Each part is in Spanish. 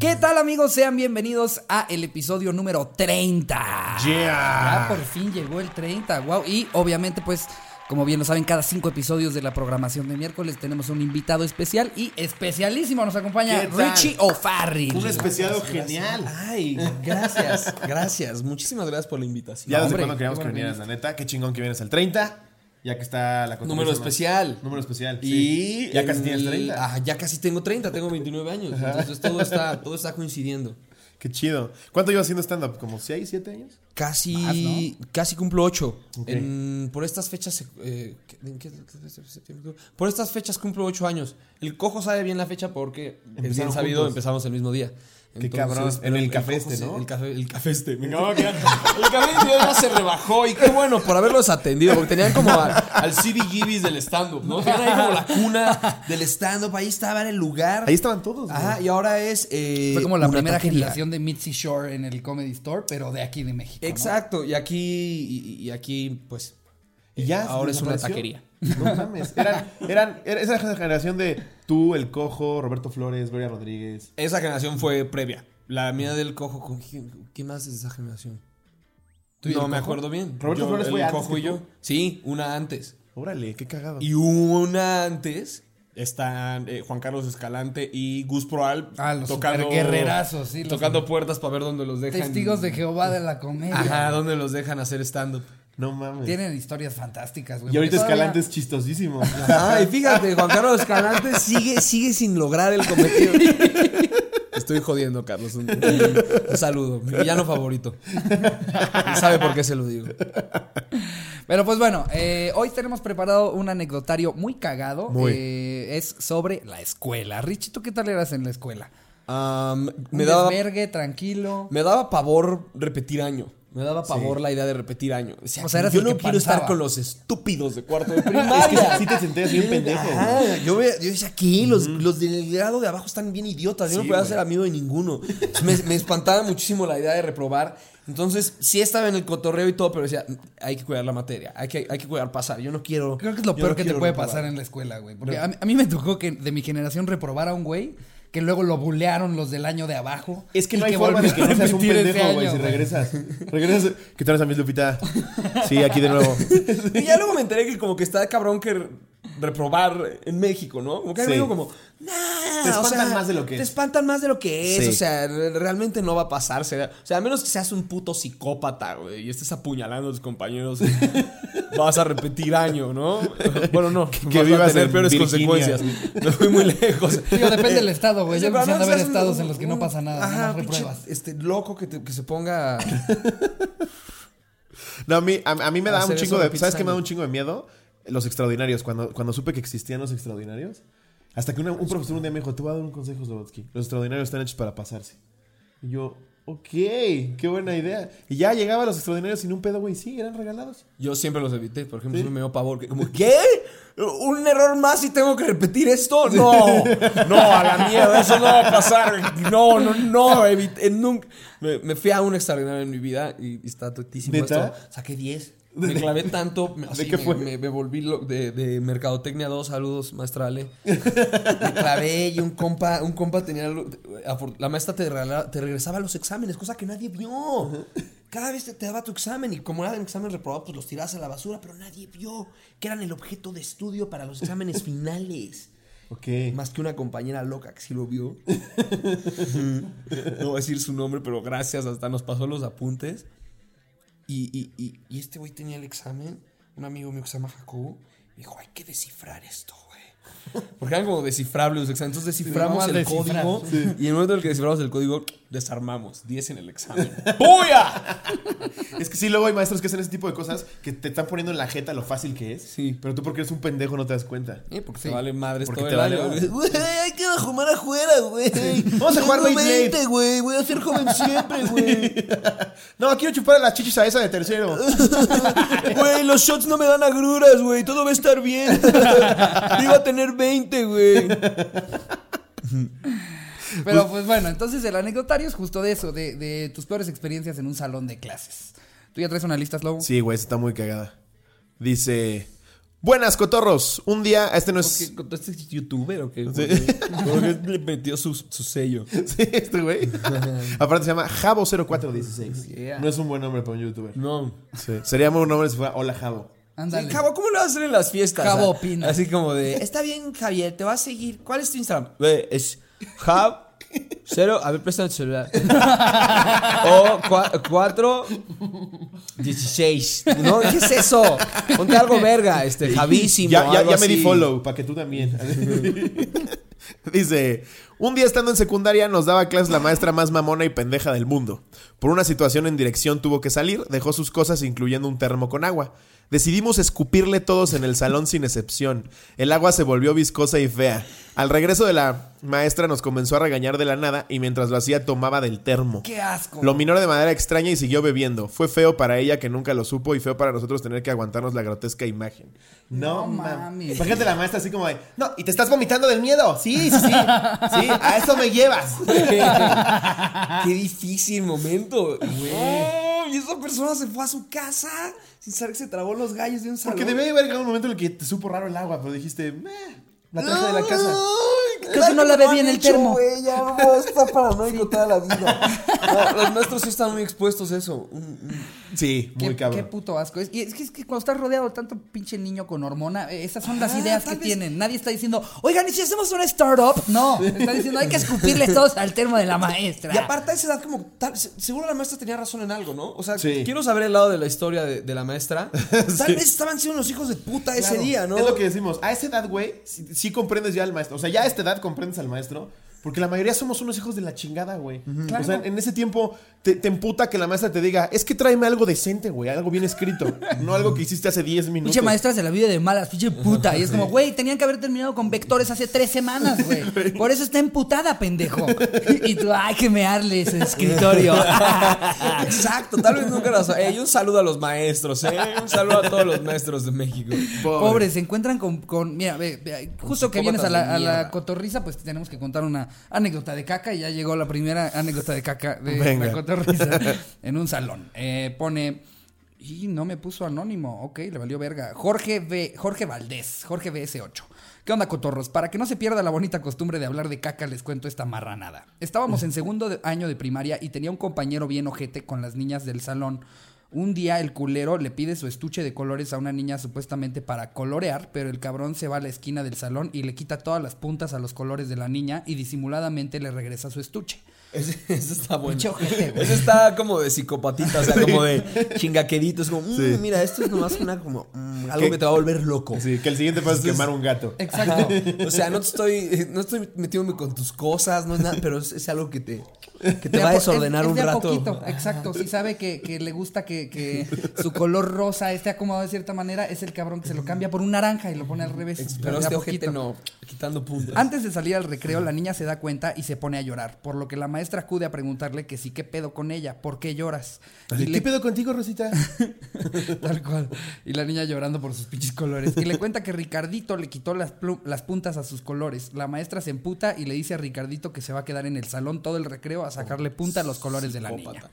¿Qué tal amigos? Sean bienvenidos a el episodio número 30. Yeah. Ya por fin llegó el 30, wow. Y obviamente pues, como bien lo saben, cada cinco episodios de la programación de miércoles tenemos un invitado especial y especialísimo. Nos acompaña. Richie O'Farrill. Un especial genial. Ay, gracias, gracias. Muchísimas gracias por la invitación. Ya desde cuando queríamos que vinieras, la neta. Qué chingón que vienes al 30. Ya que está la Número cotización más- especial. Número especial. Y sí. ya casi el- tienes 30. Ah, ya casi tengo 30, tengo 29 años. Entonces todo está, todo está coincidiendo. Qué chido. ¿Cuánto llevas haciendo stand-up? ¿Como 6, 7 años? Casi, Más, casi cumplo 8. Ok. por estas fechas. eh, ¿qué- en qué- por estas fechas cumplo 8 años. El cojo sabe bien la fecha porque bien sabido, empezamos el mismo día. Qué cabrón. En el café este, ¿no? El café, el café este. Me acabo de quedar- el café este ya se rebajó y qué bueno por haberlos atendido porque tenían como al, al CBGBs del stand-up, ¿no? Tenían ahí como la cuna del stand-up, ahí estaba en el lugar. Ahí estaban todos. güey. Ajá, y ahora es. eh, Fue como la primera taquería. generación de Mitzi Shore en el Comedy Store, pero de aquí de México. ¿no? Exacto, y aquí, y, y aquí, pues. Y ya. ahora es una taquería. No mames. Eran, eran, era esa generación de tú, el cojo, Roberto Flores, Gloria Rodríguez. Esa generación fue previa. La mía del cojo, ¿con quién, ¿qué más es esa generación? ¿Tú y No el me Cojo? acuerdo bien. Roberto Yo, Flores el fue antes cojo que y yo. tú. Sí, una antes. Órale, qué cagado. Y una antes están eh, Juan Carlos Escalante y Gus Proal Ah, los tocando sí, los- tocando puertas para ver dónde los dejan. Testigos de Jehová de la comedia. Ajá, dónde los dejan hacer stand up. No mames. Tienen historias fantásticas, güey. Y ahorita todavía- Escalante es chistosísimo. Ay, fíjate, Juan Carlos Escalante sigue, sigue sin lograr el cometido. Estoy jodiendo, Carlos. Un, un- un saludo. Mi villano favorito. Y sabe por qué se lo digo. Pero pues bueno, eh, hoy tenemos preparado un anecdotario muy cagado. Muy. Eh, es sobre la escuela. Richie, ¿tú qué tal eras en la escuela? Un me, daba, desvergue, tranquilo. me daba pavor repetir año. Me daba pavor la idea de repetir año. O sea, eras yo no quiero estar con los estúpidos de cuarto de Es que primaria. sí te sentías bien pendejo. Ajá, yo, yo decía, ¿qué? Los, los del grado de abajo están bien idiotas. Yo no podía ser amigo de ninguno. Me, me espantaba muchísimo la idea de reprobar. Entonces, sí estaba en el cotorreo y todo, pero decía, hay que cuidar la materia. Hay que, hay que cuidar pasar. Yo no quiero. Creo que es lo peor no que te puede reprobar. pasar en la escuela, güey. Porque a, mí, a mí me tocó que de mi generación reprobar a un güey que luego lo bulearon los del año de abajo. Es que no hay forma de que no seas un pendejo, güey, si regresas. Regresas. ¿Qué tal a mis Lupita? Sí, aquí de nuevo. Y ya luego me enteré que como que está cabrón que reprobar en México, ¿no? Como que Sí. me digo como, nah, Te o espantan sea, más de lo que Te es. espantan más de lo que es, Sí. o sea, re- realmente no va a pasarse. O sea, a menos que seas un puto psicópata, güey, y estés apuñalando a tus compañeros, vas a repetir año, ¿no? Bueno, no, que vas vivas a tener en peores Virginia. consecuencias. Me fui muy lejos. Digo, depende del estado, güey. Sí, empiezan a no haber seas un- estados en los que no pasa nada. Ajá, pinche, repruebas. este loco que, te- que se ponga. No, a mí, a, a mí me da un chingo de. ¿Sabes qué me da un chingo de miedo? Los extraordinarios. Cuando, cuando supe que existían los extraordinarios. Hasta que una- un profesor un día me dijo: Te voy a dar un consejo, Slobotsky. Los extraordinarios están hechos para pasarse. Y yo, ok, qué buena idea. Y ya llegaba a los extraordinarios sin un pedo, güey. Sí, eran regalados. Yo siempre los evité, por ejemplo, me dio pavor. que Como, ¿qué? ¿Un error más y tengo que repetir esto? No, no, a la mierda, eso no va a pasar. No, no, no, evité, nunca. Me, me fui a un extraordinario en mi vida y, y está totísimo esto. Saqué 10. Me clavé tanto, me, así qué me- fue? Me, me volví lo- de, de Mercadotecnia 2, saludos, maestra Ale. Me clavé y un compa, un compa tenía... La maestra te, regala- te regresaba los exámenes, cosa que nadie vio. Cada vez te, te daba tu examen y como era un examen reprobado, pues los tirabas a la basura, pero nadie vio que eran el objeto de estudio para los exámenes finales. Ok. Más que una compañera loca que sí lo vio. no voy a decir su nombre, pero gracias, hasta nos pasó los apuntes. Y, y, y, y este güey tenía el examen, un amigo mío que se llama Jacobo, dijo, hay que descifrar esto, güey. Porque eran como descifrables los exámenes. Entonces desciframos Sí, el a descifrar, código y en el momento en el que desciframos el código, desarmamos. 10 en el examen. ¡Puya! Es que sí, luego hay maestros que hacen ese tipo de cosas que te están poniendo en la jeta lo fácil que es. Sí. Pero tú, porque eres un pendejo, no te das cuenta. Eh, porque te vale madres Porque todo te el vale año. Güey, hay que jugar afuera, güey. Vamos a jugar Tengo Beyblade. 20, güey. Voy a ser joven siempre, güey. No, quiero chupar las chichis a esa de tercero. Güey, los shots no me dan agruras, güey. Todo va a estar bien. A tener 20, güey. Pero pues bueno, entonces el anecdotario es justo de eso, de, de tus peores experiencias en un salón de clases. ¿Tú ya traes una lista, Slow? Sí, güey, está muy cagada. Dice, Buenas, cotorros. Un día, este no es. ¿Qué, ¿Con este youtuber o qué? Sí. Porque le metió su, su sello. Sí, este güey. Aparte se llama Jabo0416. Yeah. No es un buen nombre para un youtuber. No. Sí. Sería un nombre si fuera Hola Jabo. Ándale. Sí, Jabo, ¿cómo lo vas a hacer en las fiestas? Jabo Ah, opina. Así como de, está bien, Javier, te vas a seguir. ¿Cuál es tu Instagram? Güey, es Jab cero, a ver, préstame el celular. o cua- cuatro, dieciséis. No, ¿qué es eso? Ponte algo verga, este, Javísimo. Ya, ya, algo ya me di follow, para que tú también. Dice, un día estando en secundaria nos daba clases la maestra más mamona y pendeja del mundo. Por una situación en dirección tuvo que salir, dejó sus cosas incluyendo un termo con agua. Decidimos escupirle todos en el salón sin excepción. El agua se volvió viscosa y fea. Al regreso de la maestra nos comenzó a regañar de la nada y mientras lo hacía tomaba del termo. Qué asco. Lo minó de manera extraña y siguió bebiendo. Fue feo para ella que nunca lo supo y feo para nosotros tener que aguantarnos la grotesca imagen. No mames. mames. Imagínate la maestra así como de, no, y te estás vomitando del miedo. Sí, sí, sí. Sí, a eso me llevas. Qué difícil momento. Oh, y esa persona se fue a su casa sin saber que se tragó los gallos de un salón. Porque debe haber llegado un momento en el que te supo raro el agua, pero dijiste, meh, la traje de la casa. Creo que no la bebí en el termo. Ya no está paranoico toda la vida. No, los nuestros sí están muy expuestos a eso. Sí, muy Qué, cabrón. qué puto asco. Es, y es, que, es que cuando estás rodeado de tanto pinche niño con hormona, eh, esas son las Ajá, ideas que vez- tienen. Nadie está diciendo, oigan, ¿y si hacemos una startup? No, está diciendo, hay que escupirles todos al termo de la maestra. Y aparte a esa edad como tal, seguro la maestra tenía razón en algo, ¿no? O sea, Sí. quiero saber el lado de la historia de, de la maestra. Tal vez estaban siendo los hijos de puta ese día, ¿no? Es lo que decimos. A esa edad, güey, sí, sí comprendes ya al maestro. O sea, ya a esta edad comprendes al maestro. Porque la mayoría somos unos hijos de la chingada, güey. O sea, en ese tiempo te, te emputa que la maestra te diga, es que tráeme algo decente, güey, algo bien escrito. no algo que hiciste hace 10 minutos. Pinche maestra se la vive de malas, pinche puta. Y es como, güey, tenían que haber terminado con vectores hace tres semanas, güey. Por eso está emputada, pendejo. Y tú, hay que mearle ese escritorio. Exacto, tal vez nunca las. Ey, un saludo a los maestros, ¿eh? Un saludo a todos los maestros de México. Pobres, se encuentran con, con- mira, ve, ve, justo que vienes a la, a la cotorriza, pues tenemos que contar una anécdota de caca y ya llegó la primera anécdota de caca de Venga. la cotorriza en un salón. Eh, pone, y no me puso anónimo, ok, le valió verga. Jorge V, Jorge Valdés, Jorge VS8. ¿Qué onda, cotorros? Para que no se pierda la bonita costumbre de hablar de caca, les cuento esta marranada. Estábamos en segundo año de primaria y tenía un compañero bien ojete con las niñas del salón. Un día el culero le pide su estuche de colores a una niña supuestamente para colorear, pero el cabrón se va a la esquina del salón y le quita todas las puntas a los colores de la niña y disimuladamente le regresa su estuche. Ese, ese está bueno. Ese está como de psicopatita, o sea, como de chingaquedito. Es como, mm, Sí. mira, esto es nomás una como mm, algo que te va a volver loco. Sí, que el siguiente paso es quemar un gato. Exacto. O sea, no te estoy, no estoy metiéndome con tus cosas, no es nada, pero es, es algo que te, que te De va a desordenar es- es un de rato. poquito, exacto. Si sabe que, que le gusta que, que su color rosa esté acomodado de cierta manera, es el cabrón que se lo cambia por un naranja y lo pone al revés. Pero este ojete no, quitando puntos. Antes de salir al recreo, la niña se da cuenta y se pone a llorar, por lo que la maestra acude a preguntarle que sí, ¿qué pedo con ella? ¿Por qué lloras? Y ¿Qué le- pedo contigo, Rosita? Tal cual. Y la niña llorando por sus pinches colores. Y le cuenta que Ricardito le quitó las, las puntas a sus colores. La maestra se emputa y le dice a Ricardito que se va a quedar en el salón todo el recreo a sacarle punta a los colores de la niña.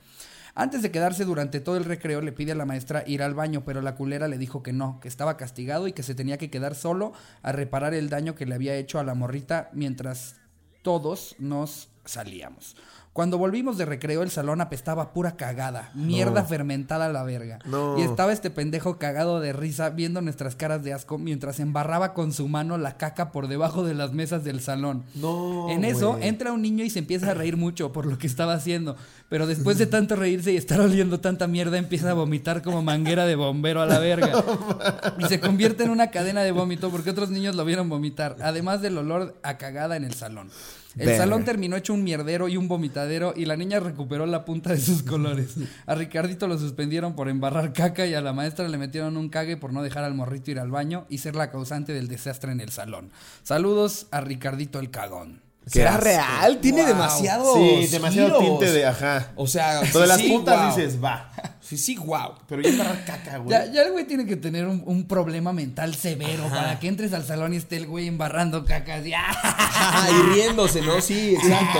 Antes de quedarse durante todo el recreo, le pide a la maestra ir al baño, pero la culera le dijo que no, que estaba castigado y que se tenía que quedar solo a reparar el daño que le había hecho a la morrita mientras todos nos salíamos. Cuando volvimos de recreo, el salón apestaba pura cagada, mierda fermentada a la verga. No. Y estaba este pendejo cagado de risa viendo nuestras caras de asco mientras embarraba con su mano la caca por debajo de las mesas del salón. No, En eso entra un niño y se empieza a reír mucho por lo que estaba haciendo. Pero después de tanto reírse y estar oliendo tanta mierda, empieza a vomitar como manguera de bombero a la verga. Y se convierte en una cadena de vómito porque otros niños lo vieron vomitar. Además del olor a cagada en el salón. El salón terminó hecho un mierdero y un vomitadero y la niña recuperó la punta de sus colores. A Ricardito lo suspendieron por embarrar caca y a la maestra le metieron un cague por no dejar al morrito ir al baño y ser la causante del desastre en el salón. Saludos a Ricardito el cagón. ¿Será asco. real? Tiene Wow. demasiado. Sí, demasiado giros. tinte de ajá. O sea, Lo de las sí, puntas wow. dices, va. Sí, sí, wow. Pero ya embarrar caca, güey. Ya, ya el güey tiene que tener un, un problema mental severo para que entres al salón y esté el güey embarrando cacas. y y riéndose, ¿no? Sí, exacto.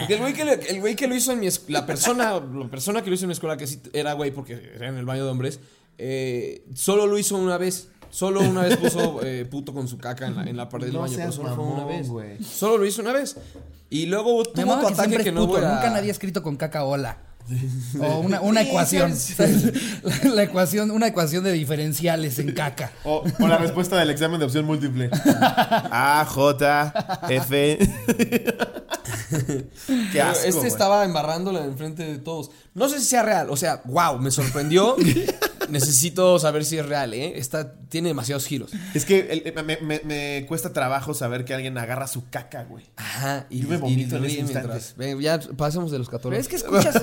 Porque el güey que, le- el güey que lo hizo en mi escuela, la persona, la persona que lo hizo en mi escuela, que sí era güey porque era en el baño de hombres, eh, solo lo hizo una vez. Solo una vez puso eh, puto con su caca en la, en la pared del No baño, pero solo fue una mamón, vez. Solo lo hizo una vez. Y luego tuvo tu que ataque que no puto. voy a... Nunca nadie ha escrito con caca hola. O una, una Sí, ecuación. sí, La, la ecuación, una ecuación de diferenciales en caca. O, o la respuesta del examen de opción múltiple. A, J, F. Qué Pero asco, este güey. estaba embarrándola enfrente de todos. No sé si sea real. O sea, wow, me sorprendió. Necesito saber si es real, ¿eh? Está, tiene demasiados giros. Es que el- me, me- me cuesta trabajo saber que alguien agarra su caca, güey. Ajá. Y, Yo me y vomito en ese instante. mientras- Ven, ya pasemos de los 14. Pero es que escuchas,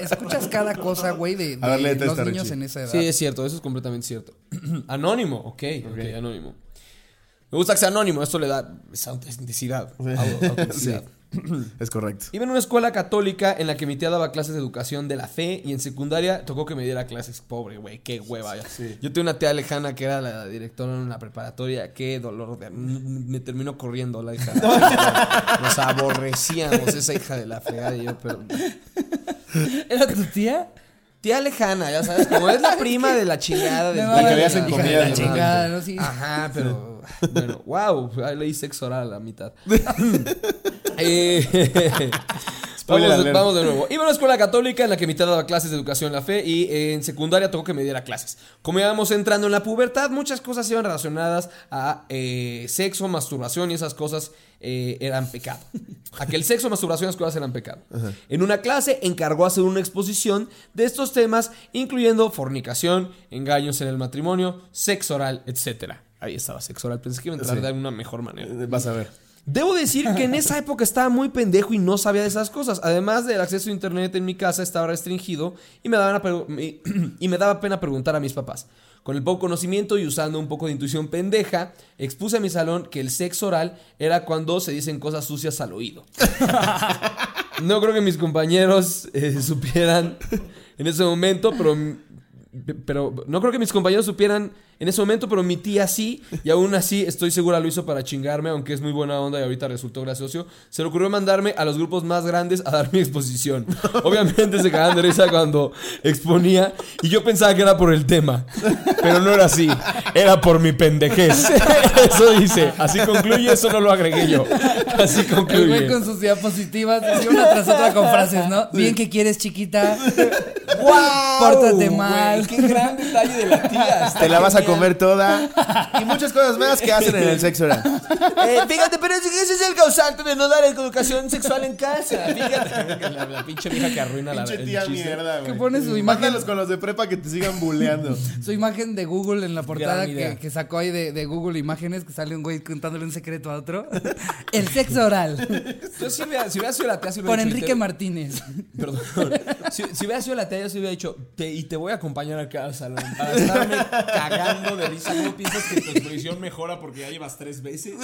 escuchas cada cosa, güey, de, ver, los esta, niños Richie. en esa edad. Sí, es cierto, eso es completamente cierto. anónimo, ok, ok, anónimo. Me gusta que sea anónimo, esto le da esa autenticidad. au- autenticidad. Es correcto. Iba en una escuela católica en la que mi tía daba clases de educación de la fe y en secundaria tocó que me diera clases. Pobre, güey, qué hueva. Yo tengo una tía lejana que era la directora en una preparatoria. Qué dolor. De... Me terminó corriendo la hija. Nos aborrecíamos esa hija de la fregada y yo, pero... ¿Era tu tía? Tía lejana, ya sabes, como es la prima de la chingada Me La que veías en de comida, la chingada, ¿no? Sí. Ajá, pero bueno, wow, ahí leí sexo oral a la mitad. Eh, vamos, vamos de nuevo. Iba a una escuela católica en la que mi tía daba clases de educación en la fe y eh, en secundaria tocó que me diera clases. Como íbamos entrando en la pubertad, muchas cosas iban relacionadas a eh, sexo, masturbación y esas cosas eh, eran pecado. A que el sexo, masturbación y esas cosas eran pecado. En una clase encargó hacer una exposición de estos temas, incluyendo fornicación, engaños en el matrimonio, sexo oral, etc. Ahí estaba sexo oral. Pensé que iba a entrar Sí. de alguna mejor manera. Eh, Vas a ver. Debo decir que en esa época estaba muy pendejo y no sabía de esas cosas. Además del acceso a internet en mi casa estaba restringido y me daba, una pregu- me- y me daba pena preguntar a mis papás. Con el poco conocimiento y usando un poco de intuición pendeja, expuse a mi salón que el sexo oral era cuando se dicen cosas sucias al oído. No creo que mis compañeros eh, supieran en ese momento, pero, pero no creo que mis compañeros supieran en ese momento, pero mi tía sí, y aún así estoy segura lo hizo para chingarme, aunque es muy buena onda y ahorita resultó gracioso. Se le ocurrió mandarme a los grupos más grandes a dar mi exposición. Obviamente se cagaban de risa cuando exponía y yo pensaba que era por el tema, pero no era así, era por mi pendejez. Eso dice, así concluye, eso no lo agregué yo. Así El güey concluye. con sus diapositivas, así una tras otra con frases, ¿no? Bien que quieres, chiquita. ¡Wow! Pórtate güey, mal. ¡Qué gran detalle de la tía! Te la vas a. comer toda. Y muchas cosas más que hacen en el sexo oral. Eh, fíjate, pero ese ese es el causante de no dar educación sexual en casa. Fíjate. La, la pinche vieja que arruina la, Pinche el tía chiste. mierda, güey. Que pone su imagen- Mándalos con los de prepa que te sigan buleando. Su imagen de Google en la portada que, que sacó ahí de, de Google Imágenes, que sale un güey contándole un secreto a otro. El sexo oral. Yo si hubiera, si hubiera sido la tía, si hubiera Por Enrique te- Martínez. Perdón. Si, si hubiera sido la tía, yo se hubiera dicho, te- y te voy a acompañar acá al salón. Para estarme cagando de risa. ¿Cómo piensas que tu exposición mejora porque ya llevas tres veces?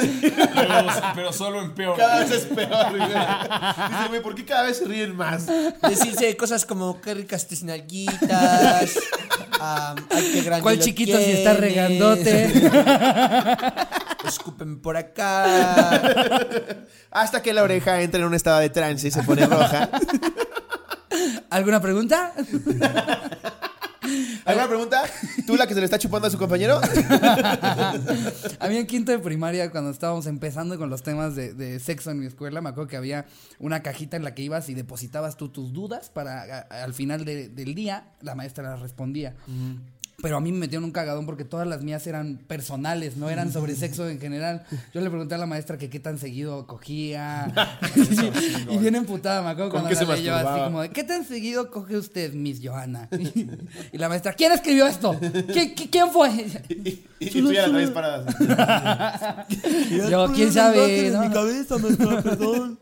Pero, pero solo empeora. Cada vez es peor, güey. Dice, güey, ¿por qué cada vez se ríen más? Decirse cosas como qué ricas tus nalguitas. ay, qué grande ¿Cuál lo chiquito si está regandote? Escupen por acá. Hasta que la oreja entra en un estado de trance y se pone roja. ¿Alguna pregunta? ¿Alguna pregunta? ¿Tú la que se le está chupando a su compañero? A mí en quinto de primaria, cuando estábamos empezando con los temas de, de sexo en mi escuela, me acuerdo que había una cajita en la que ibas y depositabas tú tus dudas para a- al final de- del día la maestra las respondía. Pero a mí me metieron un cagadón porque todas las mías eran personales, no eran sobre sexo en general. Yo le pregunté a la maestra que qué tan seguido cogía. y bien emputada, me acuerdo ¿Con cuando la leyó así como de, ¿qué tan seguido coge usted, Miss Johanna? y la maestra, ¿quién escribió esto? ¿Qui- qui- ¿Quién fue? Y, y tú ya la traes parada. Yo, quién sabe, ¿no? cabeza, maestra, perdón.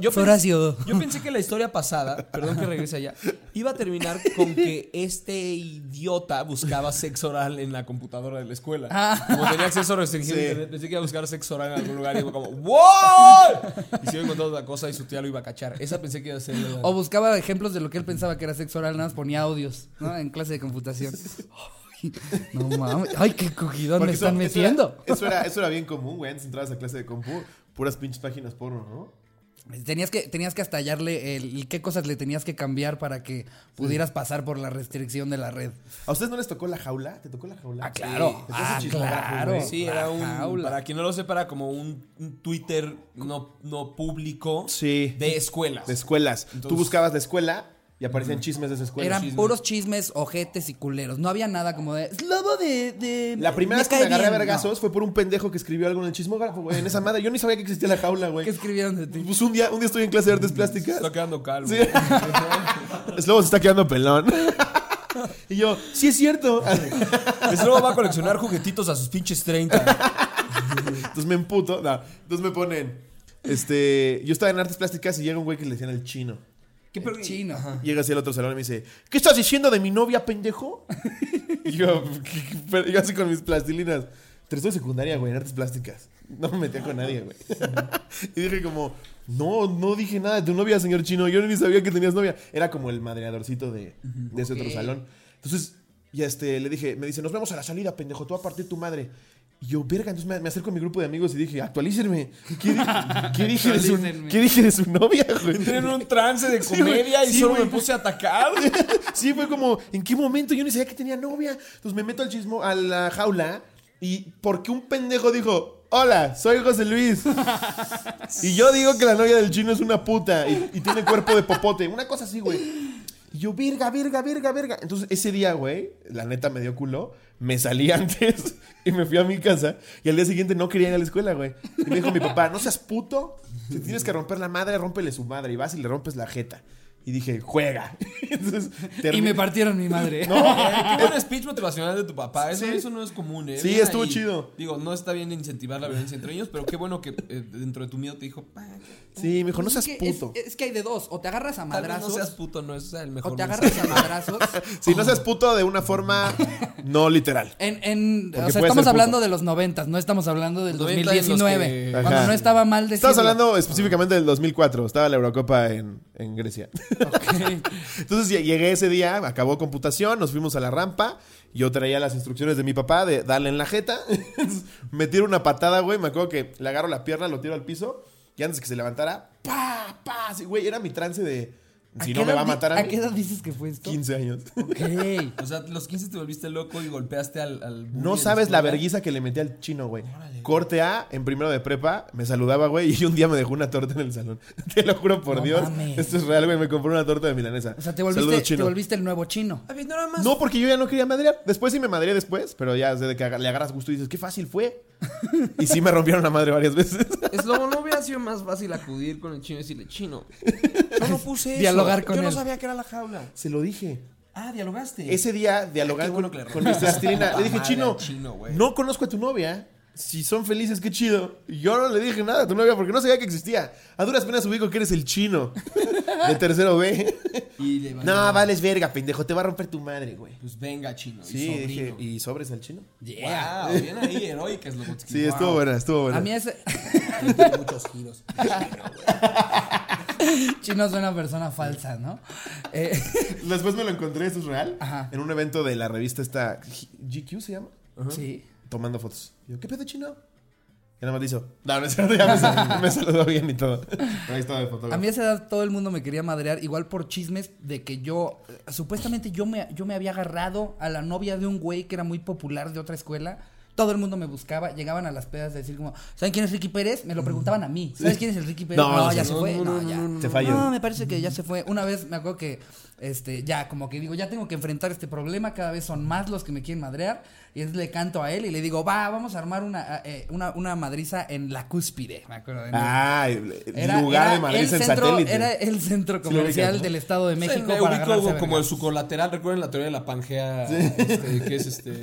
Yo, Horacio. yo pensé que la historia pasada, perdón que regrese allá, iba a terminar con que este idiota buscaba sexo oral en la computadora de la escuela. Ah. Como tenía acceso restringido a Sí. pensé que iba a buscar sexo oral en algún lugar y iba como ¡Wow! Y se iba encontrando otra cosa y su tía lo iba a cachar. Esa pensé que iba a ser la- O buscaba ejemplos de lo que él pensaba que era sexo oral, nada más ponía audios, ¿no? En clase de computación. Ay, no mames. Ay, qué cogidón me están eso- metiendo. Eso era, eso, era, eso era bien común, güey. Antes entrabas a clase de compu, puras pinches páginas porno, ¿no? Tenías que, tenías que hasta hallarle el, qué cosas le tenías que cambiar para que pudieras pasar por la restricción de la red. ¿A ustedes no les tocó la jaula? ¿Te tocó la jaula? Ah, claro. Sí. Ah, claro. Sí, La era un. jaula. Para quien no lo sepa, era como un, un Twitter no, no público Sí. de escuelas. De escuelas. Tú buscabas la escuela y aparecían chismes de esa escuela. Eran chismes. puros chismes, ojetes y culeros. No había nada como de. "Es lobo de. de- La primera me vez que me agarré a bien". vergazos fue por un pendejo que escribió algo en el chismógrafo, güey. En esa madre. Yo ni sabía que existía la jaula, No. güey. ¿Qué escribieron de ti? Pues un día, un día estoy en clase de artes plásticas. Está quedando calmo. Sí. Slobo se está quedando pelón. y yo, sí es cierto. Luego va a coleccionar juguetitos a sus pinches 30. Entonces me emputo. No. Entonces me ponen. Este. Yo estaba en artes plásticas y llega un güey que le decían el chino. ¿Qué El chino. Llega así al otro salón y me dice, ¿qué estás diciendo de mi novia, pendejo? y yo, ¿qué- qué- pero yo así con mis plastilinas. Tercero de secundaria, güey, en artes plásticas. No me metía con nadie, güey. y dije como, no, no dije nada de tu novia, señor chino. Yo ni sabía que tenías novia. Era como el madreadorcito de, de ese otro salón. Entonces, ya este, le dije, me dice, nos vemos a la salida, pendejo, tú a partir tu madre. Y yo, verga, entonces me, me acerco a mi grupo de amigos y dije, actualícenme. ¿Qué, di- qué dije, de su, Actualícenme. ¿Qué dije de su novia, güey? Entré en un trance de Sí, comedia y Sí, solo güey. me puse a atacar. Sí, fue como, ¿en qué momento? Yo ni sabía que tenía novia. Entonces me meto al chismo, a la jaula, y porque un pendejo dijo, hola, soy José Luis. y yo digo que la novia del chino es una puta y, y tiene cuerpo de popote. Una cosa así, güey. Y yo, verga, verga, verga, verga. Entonces ese día, güey, la neta me dio culo. Me salí antes y me fui a mi casa. Y al día siguiente no quería ir a la escuela, güey. Y me dijo mi papá, no seas puto. Si tienes que romper la madre, rómpele su madre. Y vas y le rompes la jeta. Y dije, juega. Entonces, Y me partieron mi madre. No, Qué buen speech motivacional de tu papá. Eso, Sí. eso no es común, ¿eh? Sí, estuvo ahí. chido. Digo, no está bien incentivar la violencia entre niños, pero qué bueno que eh, dentro de tu miedo te dijo, "Pa, Sí, me dijo, no Pues seas es que, es- puto. Es, que hay de dos. O te agarras a vez no madrazos. seas puto, no es el mejor o te mensaje. agarras a madrazos. Sí, no seas puto de una forma no literal. En, en, o sea, estamos hablando puto. de los noventas, no estamos hablando del 90 en los 2019. que- Cuando Ajá. no estaba mal decirlo. Estamos hablando específicamente del 2004. Estaba la Eurocopa en, en Grecia. Entonces lle- llegué ese día, acabó computación, nos fuimos a la rampa. Yo traía las instrucciones de mi papá de darle en la jeta. me tiro una patada, güey. Me acuerdo que le agarro la pierna, lo tiro al piso. Y antes que se levantara, ¡pa! ¡pa! Güey, era mi trance de. Si no me va a matar a ¿A mí. qué edad dices que fue esto? 15 años. Ok. O sea, los 15 te volviste loco y golpeaste al. No sabes la verguiza que le metí al chino, güey. Corte A, en primero de prepa, me saludaba, güey, y un día me dejó una torta en el salón. Te lo juro por No Dios. mames. Esto es real, güey. Me compró una torta de milanesa. O sea, te Saludos, volviste, te chino. volviste el nuevo chino. A ver, no era más. No, porque yo ya no quería madrear. Después sí me madreé después, pero ya desde que aga- le agarras gusto y dices, qué fácil fue. y sí me rompieron la madre varias veces. Es lobo, ¿no hubiera sido más fácil acudir con el chino y decirle, chino? Yo no puse eso. Dialogar con Yo no sabía que era la jaula. Se lo dije. Ah, dialogaste. Ese día, que le con rompiste plastilina, su le dije, chino, madre al chino, güey". no conozco a tu novia. Si son felices, qué chido. Y Yo no le dije nada a tu novia porque no sabía que existía. A duras penas ubico que eres el chino. De tercero B. Y le No, vales verga, pendejo. Te va a romper tu madre, güey. Pues venga, chino. Sí, y dije, sobrino. ¿y sobres al chino? Yeah. Wow, bien ahí, heroicas, Lobotsky. Sí, estuvo buena, estuvo buena. A mí ese Tiene muchos giros. chino es una persona falsa, ¿no? Eh, Después me lo encontré, esto es real. Ajá. En un evento de la revista esta GQ se llama. sí. Tomando fotos. Y yo, ¿qué pedo chino? Y nada más le hizo. No, no es cierto, ya me, sal- me saludó bien y todo. Ahí estaba el fotógrafo. A mí a esa edad todo el mundo me quería madrear, igual por chismes de que yo, eh, supuestamente yo me, yo me había agarrado a la novia de un güey que era muy popular de otra escuela. Todo el mundo me buscaba, llegaban a las pedas de decir como, ¿saben quién es Ricky Pérez? Me lo preguntaban a mí. ¿Sabes quién es el Ricky Pérez? No, No, no ya sé. se fue. No, No, no, ya. no, no, Te falló. No, me parece que ya se fue. Una vez me acuerdo que, este, ya, como que digo, ya tengo que enfrentar este problema. Cada vez son más los que me quieren madrear. Y entonces le canto a él y le digo, va, vamos a armar una, eh, una, una madriza en la cúspide. Me acuerdo. en el- Ah, el era, lugar era de Madrid el en centro, satélite. Era el centro comercial ¿no? del Estado de México me para ubico como el vergazos. su colateral. Recuerden la teoría de la Pangea, este, que es este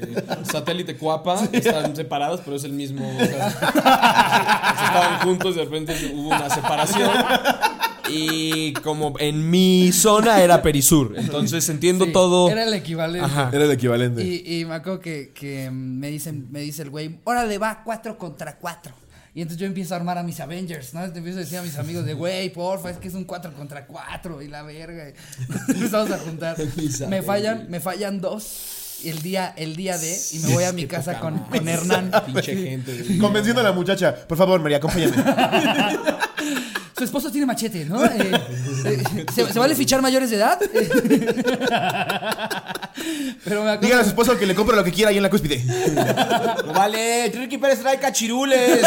satélite Cuapa. Están separados, pero es el mismo. o sea, se- estaban juntos, de repente hubo una separación. Y como en mi zona era Perisur. Entonces entiendo Sí, todo. Era el equivalente. Ajá. Era el equivalente. Y, y me acuerdo que, que me, dicen, me dice el güey, órale, va, cuatro contra cuatro. Y entonces yo empiezo a armar a mis Avengers, ¿no? Te empiezo a decir a mis amigos de, güey, porfa, es que es un cuatro contra cuatro y la verga. Y Empezamos a juntar. Me fallan, me fallan dos el día, el día de, y me voy a mi casa con, con Hernán. Pinche gente. Convenciendo a la muchacha. Por favor, María, acompáñame. Su esposo tiene machete, ¿no? Eh, eh, ¿se, se vale fichar mayores de edad? Pero me acuerdo- Dígale a su esposo que le compre lo que quiera ahí en la cúspide. No vale, Ricky Pérez trae cachirules.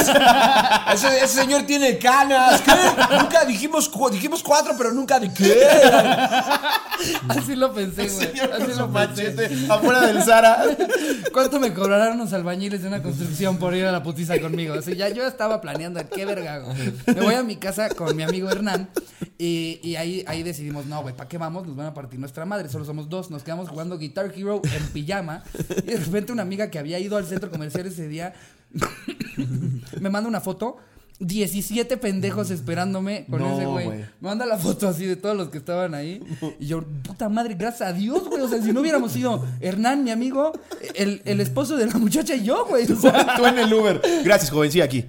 Ese, ese señor tiene canas. ¿Qué? Nunca dijimos, cu- dijimos cuatro, pero nunca de qué. Así lo pensé, güey. Así lo machete afuera del Zara. ¿Cuánto me cobrarán unos albañiles de una construcción por ir a la putiza conmigo? O sea, ya yo estaba planeando, qué verga. Me voy a mi casa con mi amigo Hernán y, ahí, ahí decidimos, no, güey, ¿para qué vamos? Nos van a partir nuestra madre, solo somos dos. Nos quedamos jugando Guitar Hero en pijama y de repente una amiga que había ido al centro comercial ese día me manda una foto. 17 pendejos esperándome con No, ese güey. Me manda la foto así de todos los que estaban ahí. Y yo, puta madre, gracias a Dios, güey. O sea, si no hubiéramos sido Hernán, mi amigo, el, el esposo de la muchacha y yo, güey. O sea, Tú en el Uber. Gracias, joven, sí, aquí.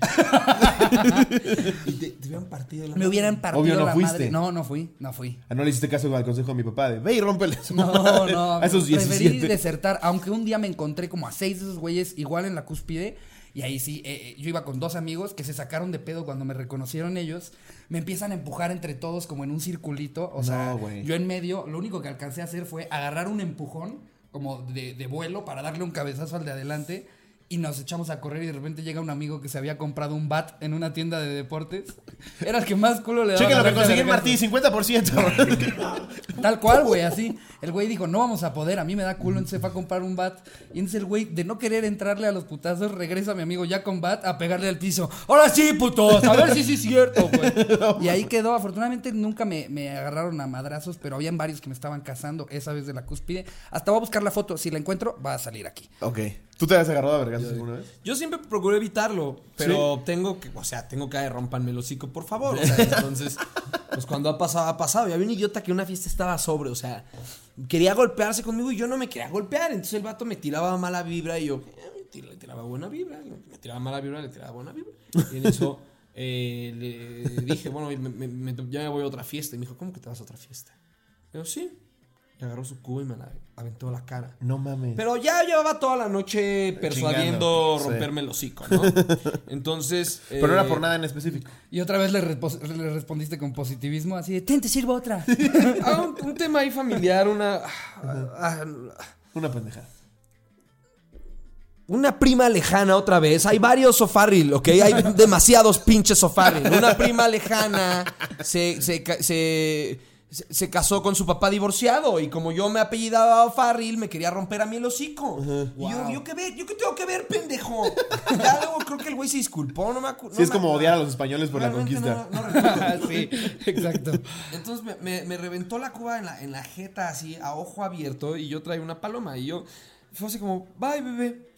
Y te, te hubieran partido la me hubieran partido Obvio, no la fuiste. madre. No, no fui, no fui. Ah, no le hiciste caso al consejo de mi papá de ve y rómpele su No, no. A esos Preferí 17. desertar, aunque un día me encontré como a seis de esos güeyes igual en la cúspide. Y ahí sí, eh, eh, yo iba con dos amigos que se sacaron de pedo cuando me reconocieron ellos. Me empiezan a empujar entre todos como en un circulito. O sea, yo en medio, lo único que alcancé a hacer fue agarrar un empujón como de, de vuelo para darle un cabezazo al de adelante. Y nos echamos a correr y de repente llega un amigo que se había comprado un bat en una tienda de deportes. Era el que más culo le daba. Chequen lo que conseguí en. Martí, 50%. Tal cual, güey, así. El güey dijo, no vamos a poder, a mí me da culo, entonces fue a comprar un bat. Y entonces el güey, de no querer entrarle a los putazos, regresa a mi amigo ya con bat a pegarle al piso. Ahora sí, putos, a ver si sí es cierto, güey. Y ahí quedó. Afortunadamente nunca me, me agarraron a madrazos, pero habían varios que me estaban cazando esa vez de la cúspide. Hasta voy a buscar la foto, si la encuentro, va a salir aquí. ok. ¿Tú te has agarrado a vergazos alguna vez? Yo siempre procuré evitarlo, pero tengo que, o sea, tengo que rompanme el hocico, por favor. O sea, entonces, pues cuando ha pasado, ha pasado. Y había un idiota que en una fiesta estaba sobre, o sea, quería golpearse conmigo y yo no me quería golpear. Entonces el vato me tiraba mala vibra y yo eh, le tiraba buena vibra. Me tiraba mala vibra, le tiraba buena vibra. Y en eso eh, le dije, bueno, me- me- me- ya me voy a otra fiesta. Y me dijo, ¿cómo que te vas a otra fiesta? Y yo, sí. Y agarró su cubo y me la aventó a la cara. No mames. Pero ya llevaba toda la noche persuadiendo Chingando, sí. romperme el hocico, ¿no? Entonces. Pero no era eh, por nada en específico. Y otra vez le, respondiste con positivismo, así de, ten, te sirvo otra. ah, un, un tema ahí familiar, una. ah, ah, Una pendejada. Una prima lejana otra vez. Hay varios sofarril, ¿ok? Hay demasiados pinches sofarril. Una prima lejana se, se, se- se casó con su papá divorciado. Y como yo me apellidaba O'Farrill, me quería romper a mí el hocico. Y yo, ¿yo qué, ver? ¿yo qué tengo que ver, pendejo? Ya luego creo que el güey se disculpó. No me acu- no Sí, es como acuerdo. odiar a los españoles por la conquista. no- no sí, exacto. Entonces me, me- me reventó la cuba en la, en la jeta así, a ojo abierto, y yo traía una paloma. Y yo fue así como, bye, bebé.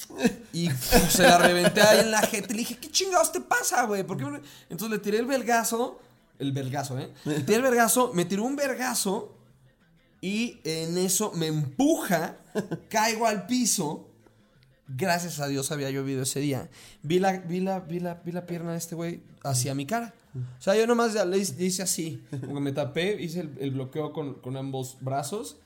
Y se la reventé ahí en la jeta. Y le dije, ¿qué chingados te pasa, güey? ¿Por qué me-?" Entonces le tiré el vergazo. El vergazo, ¿eh? Le tiré el vergazo, me tiró un vergazo. Y en eso me empuja, caigo al piso. Gracias a Dios había llovido ese día. Vi la, vi la, vi la, vi la pierna de este güey hacia mi cara. O sea, yo nomás le hice, le hice así. Como que me tapé, hice el, el bloqueo con, con ambos brazos.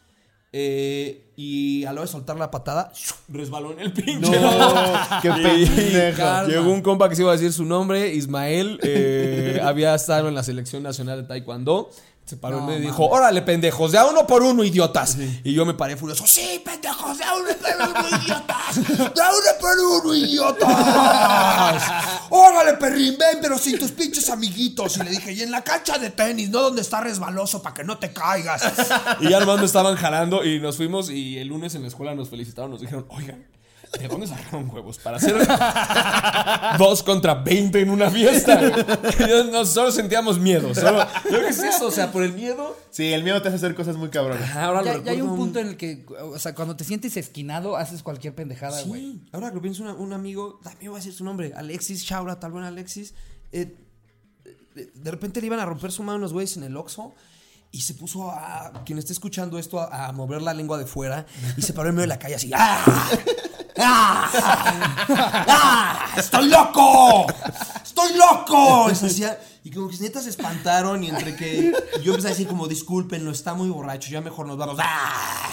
Eh, y a la hora de soltar la patada, resbaló en el pinche. No, qué pendejo. Llegó un compa que se iba a decir su nombre, Ismael. eh, había estado en la selección nacional de Taekwondo. Se paró No, y mames. dijo: Órale, pendejos, de a uno por uno, idiotas. Y yo me paré furioso: Sí, pendejos, de a uno por uno, idiotas. De a uno por uno, idiotas. Órale, perrín, ven, pero sin tus pinches amiguitos. Y le dije: Y en la cancha de tenis, no donde está resbaloso para que no te caigas. Y ya nomás me estaban jalando y nos fuimos. Y el lunes en la escuela nos felicitaron, nos dijeron: Oigan. ¿De dónde sacaron huevos? Para hacer dos contra 20 en una fiesta. Yo- no, solo sentíamos miedo. Solo, que es eso, o sea, por el miedo. Sí, el miedo te hace hacer cosas muy cabronas. Ahora lo Ya, ya hay un punto en el que, o sea, cuando te sientes esquinado, haces cualquier pendejada, güey. Sí, ahora que lo pienso, una- un amigo, también voy a decir su nombre, Alexis Chaura, tal buen Alexis. eh, de, de repente le iban a romper su mano unos güeyes en el Oxxo. Y se puso a, quien esté escuchando esto, a, a mover la lengua de fuera. Y se paró en medio de la calle así. ¡Ah! ¡Ah! ¡Ah! ¡Estoy loco! ¡Estoy loco! Y, como que neta se espantaron y entre que yo empecé a decir como discúlpenlo, está muy borracho, ya mejor nos vamos. ¡Ah!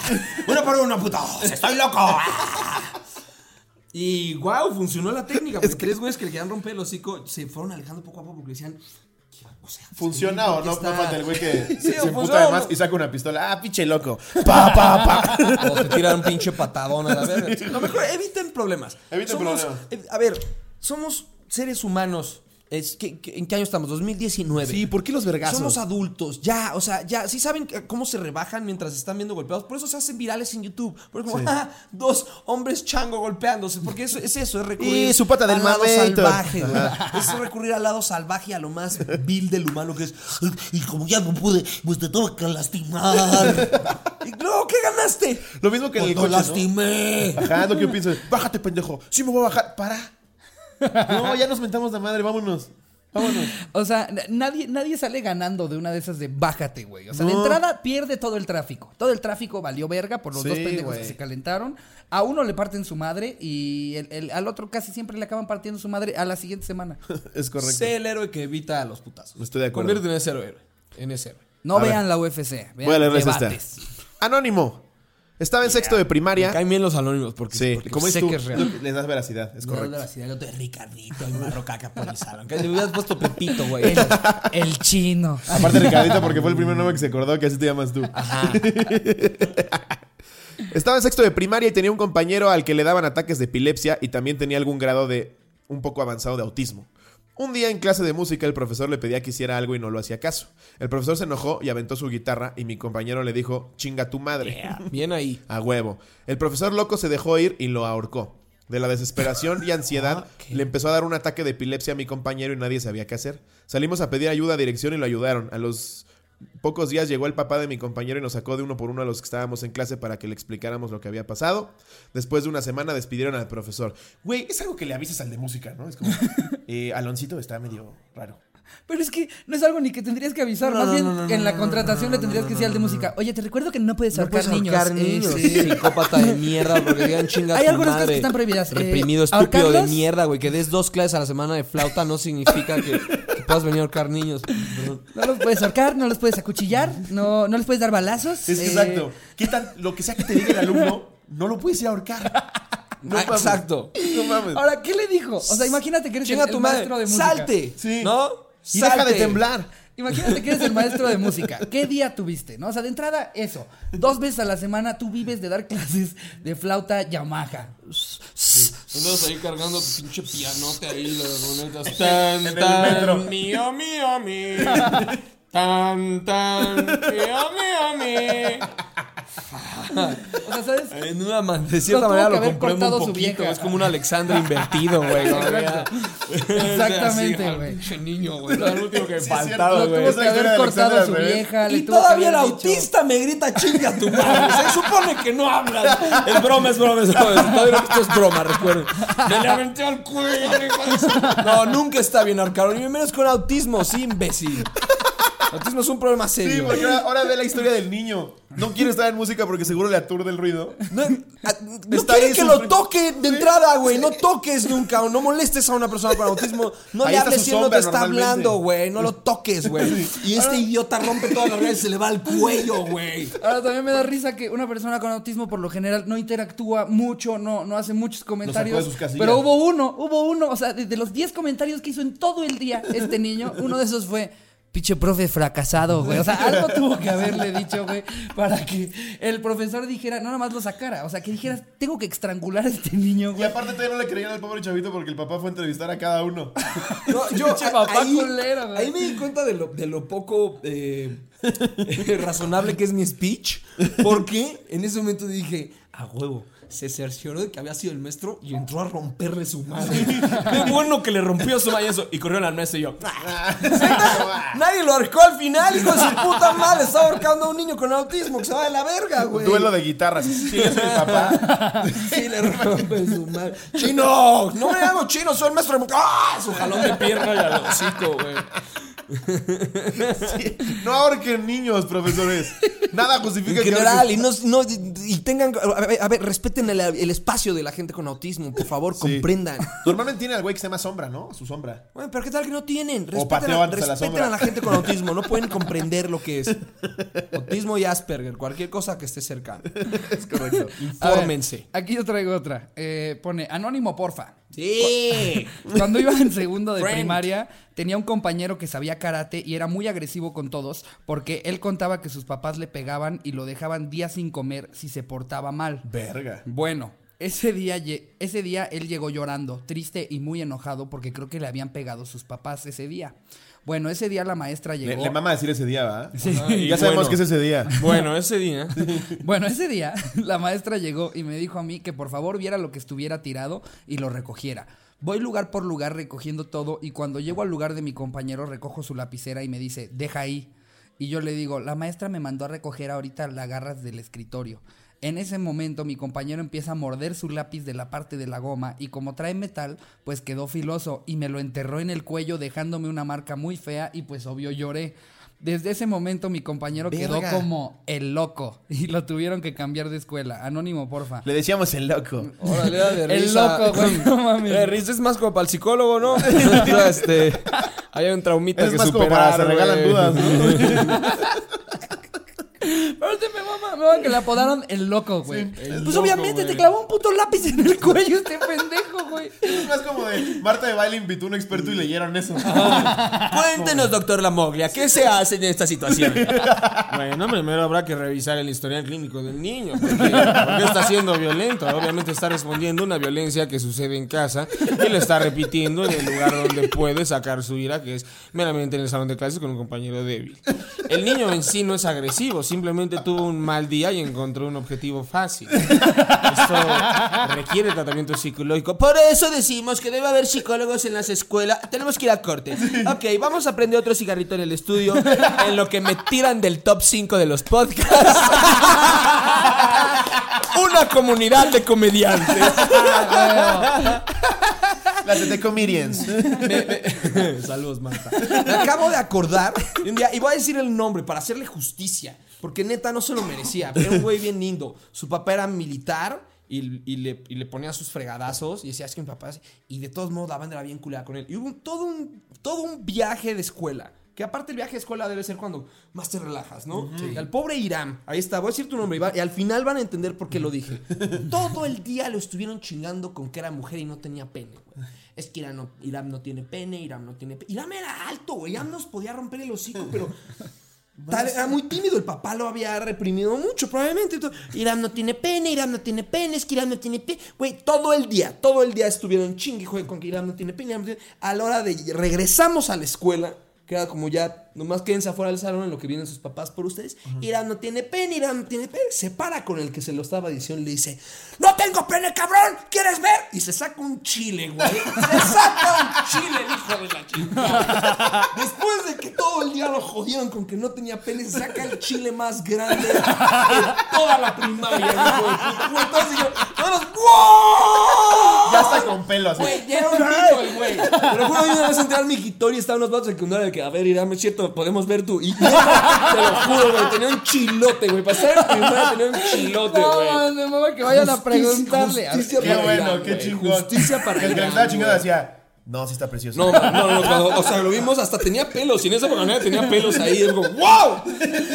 Uno por uno, putos, estoy loco. ¡Ah! Y wow, funcionó la técnica. Porque tres güeyes que le querían romper el hocico se fueron alejando poco a poco porque decían, O sea, ¿Funciona o no? está- No falta el güey que se, Sí, se o emputa funciona de o más no. y saca una pistola. ¡Ah, pinche loco! ¡Pa, pa, pa! O te tiran un pinche patadón a la verga. Mejor, eviten problemas. Eviten Somos- problemas. eh, A ver, somos seres humanos. Es, ¿qué- qué- ¿En qué año estamos? 2019. Sí, ¿por qué los vergazos? Somos adultos, ya, o sea, ya, sí saben que- cómo se rebajan mientras están viendo golpeados, por eso se hacen virales en YouTube. Porque como, ah, dos hombres chango golpeándose, porque eso es eso, es recurrir Y su pata del al lado salvaje. Es recurrir al lado salvaje, a lo más vil del humano que es, "Ay, y como ya no pude, pues te tengo que lastimar. y no, ¿qué ganaste? Lo mismo que en el Pues coche, lo ¿no? lastimé. Ajá, lo que yo pienso. Bájate, pendejo. Sí me voy a bajar. Para. No, ya nos mentamos la madre. Vámonos. Vámonos. O sea, nadie, nadie sale ganando de una de esas de bájate, güey. O sea, de No. entrada pierde todo el tráfico. Todo el tráfico valió verga por los Sí, dos pendejos que se calentaron. A uno le parten su madre y el- el- al otro casi siempre le acaban partiendo su madre a la siguiente semana. Es correcto. Sé el héroe que evita a los putazos. Estoy de acuerdo. Conviértete en ese héroe. En ese héroe. No A ver. vean la UFC. Vean Voy a leerles esta. debates. Anónimo. Estaba en sexto de Me primaria. caen bien los anónimos porque, Sí, porque como es sé tú, que es real. les das veracidad. Es correcto. la ciudad, yo te Ricardito y Marro Caca Polizaron. Que le hubieras puesto Pepito, güey. El, el chino. Aparte, Ricardito, porque fue el primer nombre que se acordó que así te llamas tú. Ajá. Estaba en sexto de primaria y tenía un compañero al que le daban ataques de epilepsia y también tenía algún grado de un poco avanzado de autismo. Un día en clase de música el profesor le pedía que hiciera algo y no lo hacía caso. El profesor se enojó y aventó su guitarra y mi compañero le dijo, chinga tu madre. Bien ahí. A huevo. El profesor loco se dejó ir y lo ahorcó. De la desesperación y ansiedad, le empezó a dar un ataque de epilepsia a mi compañero y nadie sabía qué hacer. Salimos a pedir ayuda a dirección y lo ayudaron. A los pocos días llegó el papá de mi compañero y nos sacó de uno por uno a los que estábamos en clase para que le explicáramos lo que había pasado. Después de una semana despidieron al profesor. Güey, es algo que le avisas al de música, ¿no? Es como, eh, Aloncito está medio raro. Pero es que no es algo ni que tendrías que avisar. No, Más no, bien, no, no, en la no, contratación le tendrías que decir al de música. Oye, te recuerdo que no puedes No ahorcar puedes niños. ahorcar Eh, niños. sí. Psicópata de mierda, porque digan chinga Hay algunas cosas que están prohibidas. Eh, Reprimido, estúpido de mierda, güey. Que des dos clases a la semana de flauta no significa que puedas venir a ahorcar niños. No los puedes ahorcar, no los puedes acuchillar, no, no les puedes dar balazos. Es eh, exacto. ¿Qué tal? Lo que sea que te diga el alumno, no lo puedes ir a ahorcar. No Ah, exacto. No mames. Ahora, ¿qué le dijo? O sea, imagínate que eres el, tu madre. maestro de música. Salte. Sí. ¿No? Y deja de Salte. temblar. Imagínate que eres el maestro de música. ¿Qué día tuviste? ¿No? O sea, de entrada, eso. Dos veces a la semana tú vives de dar clases de flauta Yamaha. Andas ahí cargando tu pinche pianote ahí, las ronetas. En Tan, tan, mío, mío, mío. Tan, tan, mío, mío, mío. O sea, ¿sabes? En una man- de cierta manera lo cortado un poquito. Es como un Alexandre invertido, güey. Exactamente, güey. Pinche niño, güey. Lo último que Sí, faltaba, güey. tuvo que haber cortado su vieja. Y todavía el autista me grita chinga tu madre. Se supone que no hablas. Es broma, es broma, es broma. Todavía esto es broma, recuerden. Me le aventé al cuello. hijo de su- No, nunca está bien ahorcar. Ni menos con autismo, sí, imbécil. Autismo es un problema Sí, serio. porque ahora, ahora ve la historia del niño. No quiere estar en música porque seguro le aturde el ruido. No, a- no Está quiere que lo toque de entrada, güey. No toques nunca. o No molestes a una persona con autismo. No Ahí le está hables su si él no sombra te está normalmente. hablando, güey. No lo toques, güey. Y este idiota rompe todas las reglas y se le va al cuello, güey. Ahora también me da risa que una persona con autismo por lo general no interactúa mucho, no, no hace muchos comentarios. de sus casillas. pero hubo uno, hubo uno, o sea, de, de los 10 comentarios que hizo en todo el día este niño, uno de esos fue. Pinche profe fracasado, güey. O sea, algo tuvo que haberle dicho, güey, para que el profesor dijera, no nada más lo sacara. O sea, que dijeras, tengo que estrangular a este niño, Y güey. aparte todavía no le creían al pobre chavito porque el papá fue a entrevistar a cada uno. No, yo a- papá ahí, culero, güey. ahí me di cuenta de lo, de lo poco eh, razonable que es mi speech. Porque en ese momento dije, a huevo. Se cercioró de que había sido el maestro y entró a romperle su madre. Qué bueno que le rompió su madre eso. Y corrió al maestro y yo. Nadie lo ahorcó al final, hijo de su puta madre. Estaba ahorcando a un niño con autismo que se va de la verga, güey. Duelo de guitarras. Sí, el papá. Sí, le rompe su madre. ¡Chino! No me llamo chino, soy el maestro de... ¡Ah! Su jalón de pierna y al hocico, güey. Sí. No ahorquen niños, profesores. Nada justifica En que general, y ahorquen- no, no- y tengan, a ver, a ver, respeten el, el espacio de la gente con autismo, por favor, Sí. comprendan. Normalmente tiene al güey que se llama Sombra, ¿no? Su sombra. Bueno, pero qué tal que no tienen. Respeten, a, la a gente con autismo, no pueden comprender lo que es. Autismo y Asperger, cualquier cosa que esté cerca. Es correcto. Ver, Infórmense. aquí yo traigo otra. Eh, pone, anónimo, porfa. Sí. Cuando iba en segundo de Friend. primaria, tenía un compañero que sabía karate y era muy agresivo con todos porque él contaba que sus papás le pegaban y lo dejaban días sin comer si se portaba mal. Verga. Bueno, ese día, ese día él llegó llorando, triste y muy enojado porque creo que le habían pegado sus papás ese día. Bueno, ese día la maestra Le, llegó. le mama decir ese día, ¿va? Sí. y Ya sabemos bueno. que es ese día. Bueno, ese día. Bueno, ese día la maestra llegó y me dijo a mí que por favor viera lo que estuviera tirado y lo recogiera. Voy lugar por lugar recogiendo todo y cuando llego al lugar de mi compañero recojo su lapicera y me dice, deja ahí. Y yo le digo, la maestra me mandó a recoger ahorita las garras del escritorio. En ese momento mi compañero empieza a morder su lápiz de la parte de la goma y como trae metal, pues quedó filoso y me lo enterró en el cuello dejándome una marca muy fea y pues obvio lloré. Desde ese momento mi compañero quedó como el loco y lo tuvieron que cambiar de escuela. Anónimo, porfa. Le decíamos el loco. Órale, era de El loco, güey, no mames. De risa es más como para el psicólogo, ¿no? este, hay un traumita Es que más como para se regalan dudas, ¿no? Aparte me mama, me mama que le apodaron el loco, güey. pues loco, obviamente güey. te clavó un puto lápiz en el cuello este pendejo, güey. Es más como de Marta de baile invitó a un experto y leyeron eso. Cuéntenos, doctor Lamoglia, ¿qué se hace en esta situación? Bueno, primero habrá que revisar el historial clínico del niño. Porque, porque está siendo violento. Obviamente está respondiendo a una violencia que sucede en casa y lo está repitiendo en el lugar donde puede sacar su ira, que es meramente en el salón de clases con un compañero débil. El niño en sí no es agresivo, simplemente tuvo un mal día y encontró un objetivo fácil. Esto requiere tratamiento psicológico. Por eso decimos que debe haber psicólogos en las escuelas. Tenemos que ir a corte. Ok, vamos a prender otro cigarrito en el estudio. En lo que me tiran del top 5 de los podcasts. Una comunidad de comediantes. Las de Comedians. Saludos, Marta. Me acabo de acordar de un día, y voy a decir el nombre para hacerle justicia, porque neta no se lo merecía. Era un güey bien lindo. Su papá era militar y, y le, y le ponía sus fregadazos y decía, es que mi papá... es-". Y de todos modos la banda era bien culera con él. Y hubo un- todo, un, todo un viaje de escuela. Que aparte el viaje de escuela debe ser cuando más te relajas, ¿no? Y al pobre Irán, ahí está, voy a decir tu nombre, Iván, y al final van a entender por qué lo dije. Todo el día lo estuvieron chingando con que era mujer y no tenía pene, güey. Es que Irán no, Irán no tiene pene, Irán no tiene pene. Irán era alto, güey, Irán nos podía romper el hocico, pero... era muy tímido, el papá lo había reprimido mucho, probablemente. Irán no tiene pene, Irán no tiene pene, es que Irán no tiene pene. Güey, todo el día, todo el día estuvieron chingue, con que Irán no tiene pene. A la hora de regresamos a la escuela, que era como ya, nomás quédense afuera del salón en lo que vienen sus papás por ustedes. Irán no tiene pene, Irán no tiene pene. Se para con el que se lo estaba diciendo y le dice: ¡No tengo pene, cabrón! ¿Quieres ver? Y se saca un chile, güey. Se saca un chile, el hijo de la chingada. Después de que todo el día lo jodieron con que no tenía pene, se saca el chile más grande de toda la primaria. Güey, todos dijeron, todos, ¡wow! Ya está con pelo así. Güey, ya era un pito el güey. Te lo juro, yo una vez entré al migitorio y estaban unos vatos de secundaria de que, a ver, Irán, es cierto, podemos ver. Y neta, te lo juro, güey, tenía un chilote, güey. Para estar en primaria tenía un chilote, No, güey. mames, me mama que vayan a Justicia- preguntarle. justicia Qué para bueno, Irán, qué chingón. Justicia para el que chingando güey. decía, no, sí está precioso. No, no, no, no, cuando- o sea, lo vimos, hasta tenía pelos. Y en esa oportunidad tenía pelos ahí. Es como, ¡wow!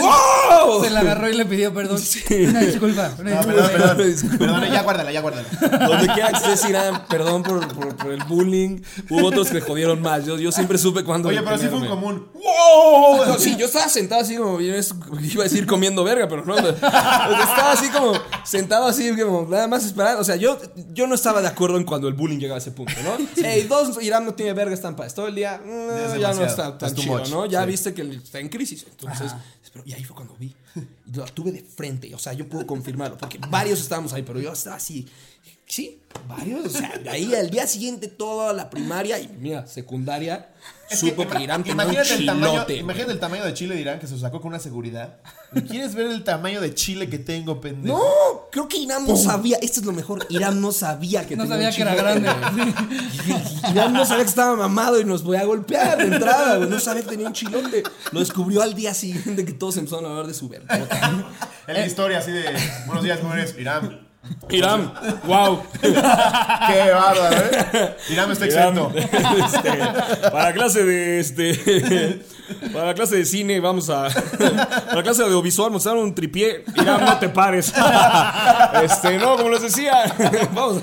¡wow! Se la agarró y le pidió perdón. Una disculpa. Una No, disculpa. perdón, perdón. Perdón, ya guárdala, ya guárdala. Donde quiera que estés, Irán, perdón por, por, por el bullying. Hubo otros que le jodieron más. Yo, yo siempre supe cuándo. Oye, pero sí fue un detenerme. común. ¡Wow! No, sí, yo estaba sentado así como, yo es- iba a decir comiendo verga, pero no. o sea, Estaba así como, sentado así, como, nada más esperando. O sea, yo, yo no estaba de acuerdo en cuando el bullying llegaba a ese punto, ¿no? Ey, dos, Irán no tiene verga estampas. Todo el día, mm, ya no está tan Es chido, much, ¿no? Ya sí. viste que está en crisis. Entonces, pero- y ahí fue cuando vi. Y lo tuve de frente. O sea, yo puedo confirmarlo, porque varios estábamos ahí, pero yo estaba así. Sí, varios. O sea, de ahí al día siguiente, toda la primaria y mira, secundaria, supo que Irán tenía un Imagínate el, tamaño, imagínate el tamaño de chile de Irán que se sacó con una seguridad. ¿Y ¿Quieres ver el tamaño de chile que tengo, pendejo? No, creo que Irán no sabía. Esto es lo mejor. Irán no sabía que No tenía sabía un que era grande. Irán no sabía que estaba mamado y nos voy a golpear de entrada, güey. No sabía que tenía un chilote. Lo descubrió al día siguiente que todos empezaron a hablar de su verga. En la historia así de, buenos días, jóvenes. Irán. Irán, wow. Qué bárbaro, ¿eh? Irán está exento. Este, para clase de este. Para la clase de cine, vamos a. Para la clase de audiovisual, mostraron un tripié. Irán, no te pares. Este, no, como les decía. Vamos.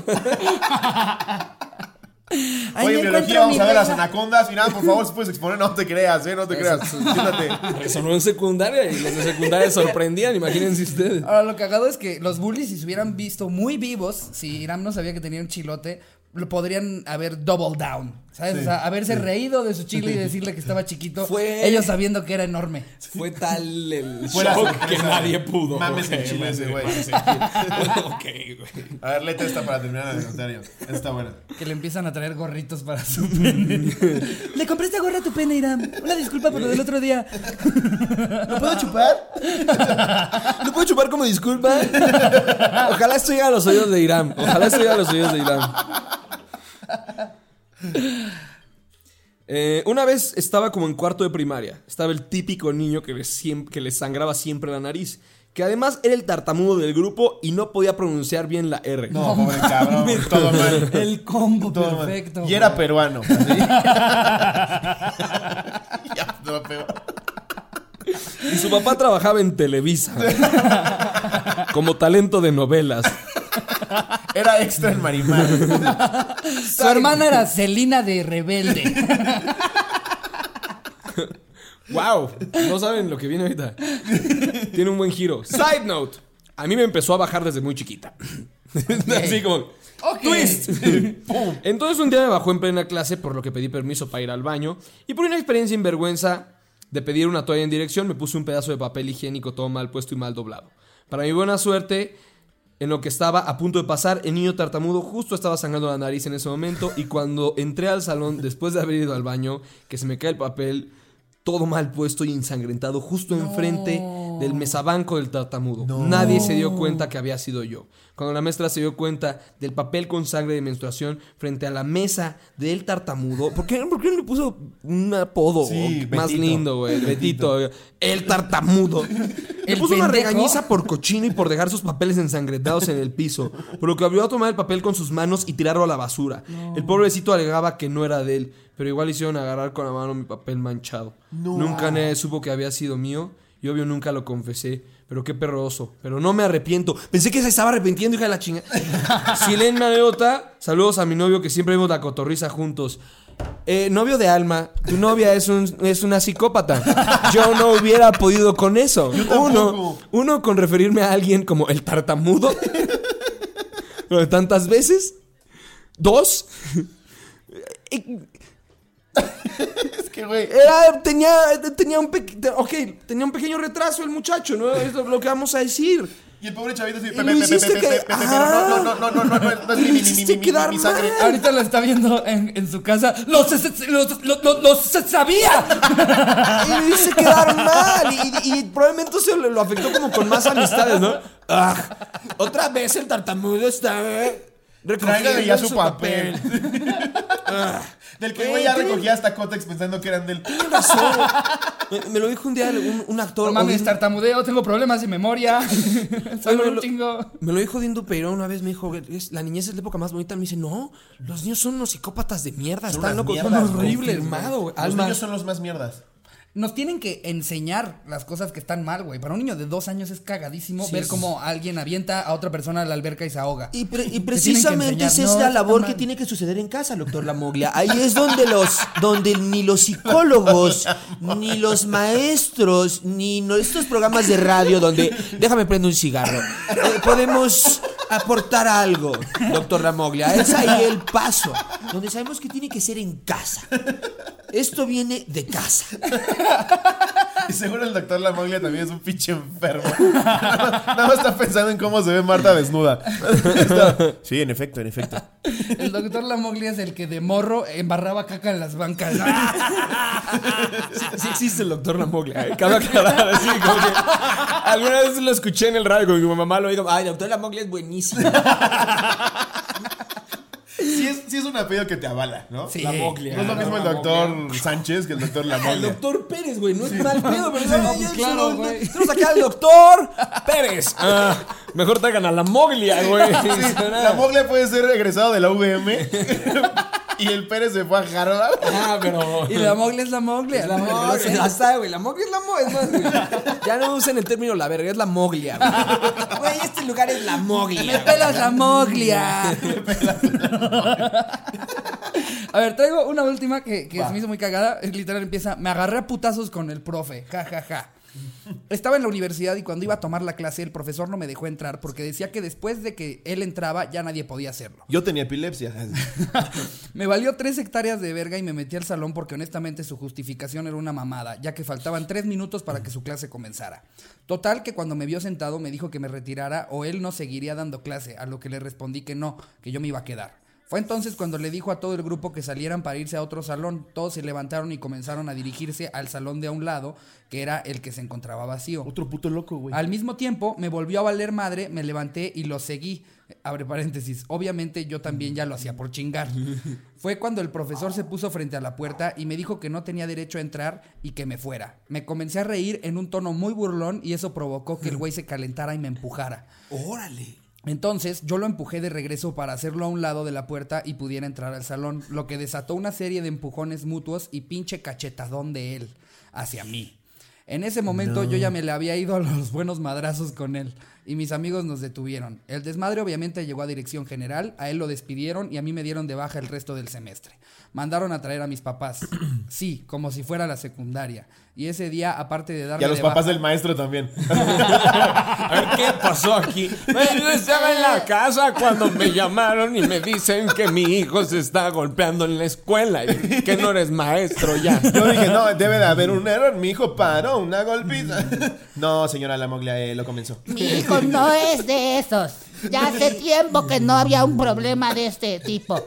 Ahí Oye, biología, vamos a ver las anacondas. Y nada, por favor, si puedes exponer, no te creas, ¿eh? No te creas. Siéntate. Resonó en secundaria y los de secundaria sorprendían, imagínense ustedes. Ahora, lo cagado es que los bullies, si se hubieran visto muy vivos, si Iram no sabía que tenía un chilote, lo podrían haber double down. ¿Sabes? Sí, o sea, haberse reído de su chile y decirle que estaba chiquito. Fue- Ellos sabiendo que era enorme. Fue tal el Fue la shock sorpresa, que nadie pudo. Mames el Ok, chile ese, güey. ok, güey. A ver, léete esta para terminar el comentario. Esta está buena. Que le empiezan a traer gorritos para su pene. le compré esta gorra a tu pene, Iram. Una disculpa por lo del otro día. ¿Lo puedo chupar? ¿Lo puedo chupar como disculpa? Ojalá esto llegue a los oídos de Irán. Ojalá esto llegue a los oídos de Irán. Eh, una vez estaba como en cuarto de primaria. Estaba el típico niño que le, siem- que le sangraba siempre la nariz. Que además era el tartamudo del grupo y no podía pronunciar bien la R. No, pobre cabrón. Todo mal. El combo Todo mal. perfecto. Y era peruano. ya, no, Y su papá trabajaba en Televisa. como talento de novelas. Era extra en Marimar. Su hermana era Celina de Rebelde. ¡Wow! No saben lo que viene ahorita. Tiene un buen giro. Side note. A mí me empezó a bajar desde muy chiquita. Así como... Ok. ¡Twist! Entonces un día me bajó en plena clase por lo que pedí permiso para ir al baño. Y por una experiencia sinvergüenza de pedir una toalla en dirección, me puse un pedazo de papel higiénico todo mal puesto y mal doblado. Para mi buena suerte, en lo que estaba a punto de pasar, el niño tartamudo justo estaba sangrando la nariz en ese momento. Y cuando entré al salón, después de haber ido al baño, que se me cae el papel todo mal puesto y ensangrentado justo enfrente del mesabanco del tartamudo. Nadie se dio cuenta que había sido yo. Cuando la maestra se dio cuenta del papel con sangre de menstruación frente a la mesa del tartamudo, ¿por qué, por qué no le puso un apodo Sí, más Betito. lindo, güey? Betito. El tartamudo. Le puso una regañiza por cochino y por dejar sus papeles ensangrentados en el piso, por lo que volvió a tomar el papel con sus manos y tirarlo a la basura. El pobrecito alegaba que no era de él, pero igual hicieron agarrar con la mano mi papel manchado. Nunca nadie supo que había sido mío y obvio nunca lo confesé. Pero qué perroso. Pero no me arrepiento. Pensé que se estaba arrepintiendo, hija de la chinga. si leen una anécdota, saludos a mi novio que siempre vemos la cotorriza juntos. Eh, novio de alma, tu novia es, un- es una psicópata. Yo no hubiera podido con eso. Uno, uno con referirme a alguien como el tartamudo. Lo de tantas veces. Dos. Eh, Es que, güey. Era, tenía, tenía un pequeño, ok, tenía un pequeño retraso el muchacho, ¿no? Es lo que vamos a decir. Y el pobre chavito así. Y Pepe, Pepe, Pepe, que- Pepe, Pepe, Ajá. No, no, no, no, no, no, no, no es mi, sangre. Ahorita lo está viendo en, en su casa. ¡Los, los, sabía! Y me hice quedar mal. Y, probablemente se lo, afectó como con más amistades, ¿no? Ah, otra vez el tartamudo está. Tráigale ya su papel. Ah, Del que Eh, güey ya recogía hasta cótex pensando que eran del. tiene razón. Me, me lo dijo un día un, un actor. No mames, tartamudeo, tengo problemas de memoria. Soy Oye, un lo- chingo. Me lo dijo Dindo Peirón una vez, me dijo, "Es- la niñez es la época más bonita. Me dice, no, los niños son unos psicópatas de mierda, Son están locos, son horribles, confirmo. hermano. Los niños son los más mierdas. Nos tienen que enseñar las cosas que están mal, güey. Para un niño de dos años es cagadísimo Sí, ver cómo alguien avienta a otra persona a la alberca y se ahoga. Y, pre- precisamente esa es la labor que tiene que suceder en casa, doctor Lamoglia. Ahí es donde los, donde ni los psicólogos, ni los maestros, ni estos programas de radio donde déjame prender un cigarro, eh, podemos aportar algo, doctor Lamoglia. Es ahí el paso, donde sabemos que tiene que ser en casa. Esto viene de casa. Y seguro el doctor Lamoglia también es un pinche enfermo. Nada más, nada más está pensando en cómo se ve Marta desnuda. Sí, en efecto, en efecto. El doctor Lamoglia es el que de morro embarraba caca en las bancas. Sí, sí existe el doctor Lamoglia, ¿eh? así como que alguna vez lo escuché en el radio con mi mamá lo dijo, ay, doctor Lamoglia es buenísimo. Sí es, sí es un apellido que te avala, ¿no? Sí. Lamoglia. No es lo mismo el doctor Sánchez que el doctor El Lamoglia. doctor Pérez, güey, no es mal pedo, pero Sí, no, claro, güey. Tenemos acá al doctor Pérez. Ah, mejor traigan a la Moglia, güey. La Moglia puede ser egresado de la UVM y el Pérez se fue a Harvard. Ah, pero. Y Lamoglia es Lamoglia. La Moglia, ya está, güey. La Moglia es la Moglia. Es más, güey. Ya no usen el término la verga, es la Moglia. Güey, Güey, este lugar es la Moglia. Me pelas Lamoglia. A ver, traigo una última que, que se me hizo muy cagada. Es literal, empieza, me agarré a putazos con el profe, ja, ja, ja. Estaba en la universidad y cuando iba a tomar la clase el profesor no me dejó entrar porque decía que después de que él entraba ya nadie podía hacerlo. Yo tenía epilepsia. Me valió tres hectáreas de verga y me metí al salón porque honestamente su justificación era una mamada, ya que faltaban tres minutos para que su clase comenzara. Total que cuando me vio sentado me dijo que me retirara o él no seguiría dando clase, a lo que le respondí que no, que yo me iba a quedar. Fue entonces cuando le dijo a todo el grupo que salieran para irse a otro salón. Todos se levantaron y comenzaron a dirigirse al salón de a un lado, que era el que se encontraba vacío. Otro puto loco, güey. Al mismo tiempo, me volvió a valer madre, me levanté y lo seguí. Abre paréntesis. Obviamente yo también ya lo hacía por chingar. Fue cuando el profesor se puso frente a la puerta y me dijo que no tenía derecho a entrar y que me fuera. Me comencé a reír en un tono muy burlón y eso provocó que el güey se calentara y me empujara. Órale. Entonces yo lo empujé de regreso para hacerlo a un lado de la puerta y pudiera entrar al salón, lo que desató una serie de empujones mutuos y pinche cachetadón de él hacia mí. En ese momento yo ya me le había ido a los buenos madrazos con él y mis amigos nos detuvieron. El desmadre obviamente llegó a dirección general, a él lo despidieron y a mí me dieron de baja el resto del semestre. Mandaron a traer a mis papás. Sí, como si fuera la secundaria. Y ese día, aparte de darme Y a los de papás baja- del maestro también. A ver, ¿qué pasó aquí? Yo estaba en la casa cuando me llamaron y me dicen que mi hijo se está golpeando en la escuela y que no eres maestro ya. Yo dije, no, debe de haber un error. Mi hijo paró una golpiza. No, señora Lamoglia, eh, lo comenzó. Mi hijo no es de esos. Ya hace tiempo que no había un problema de este tipo.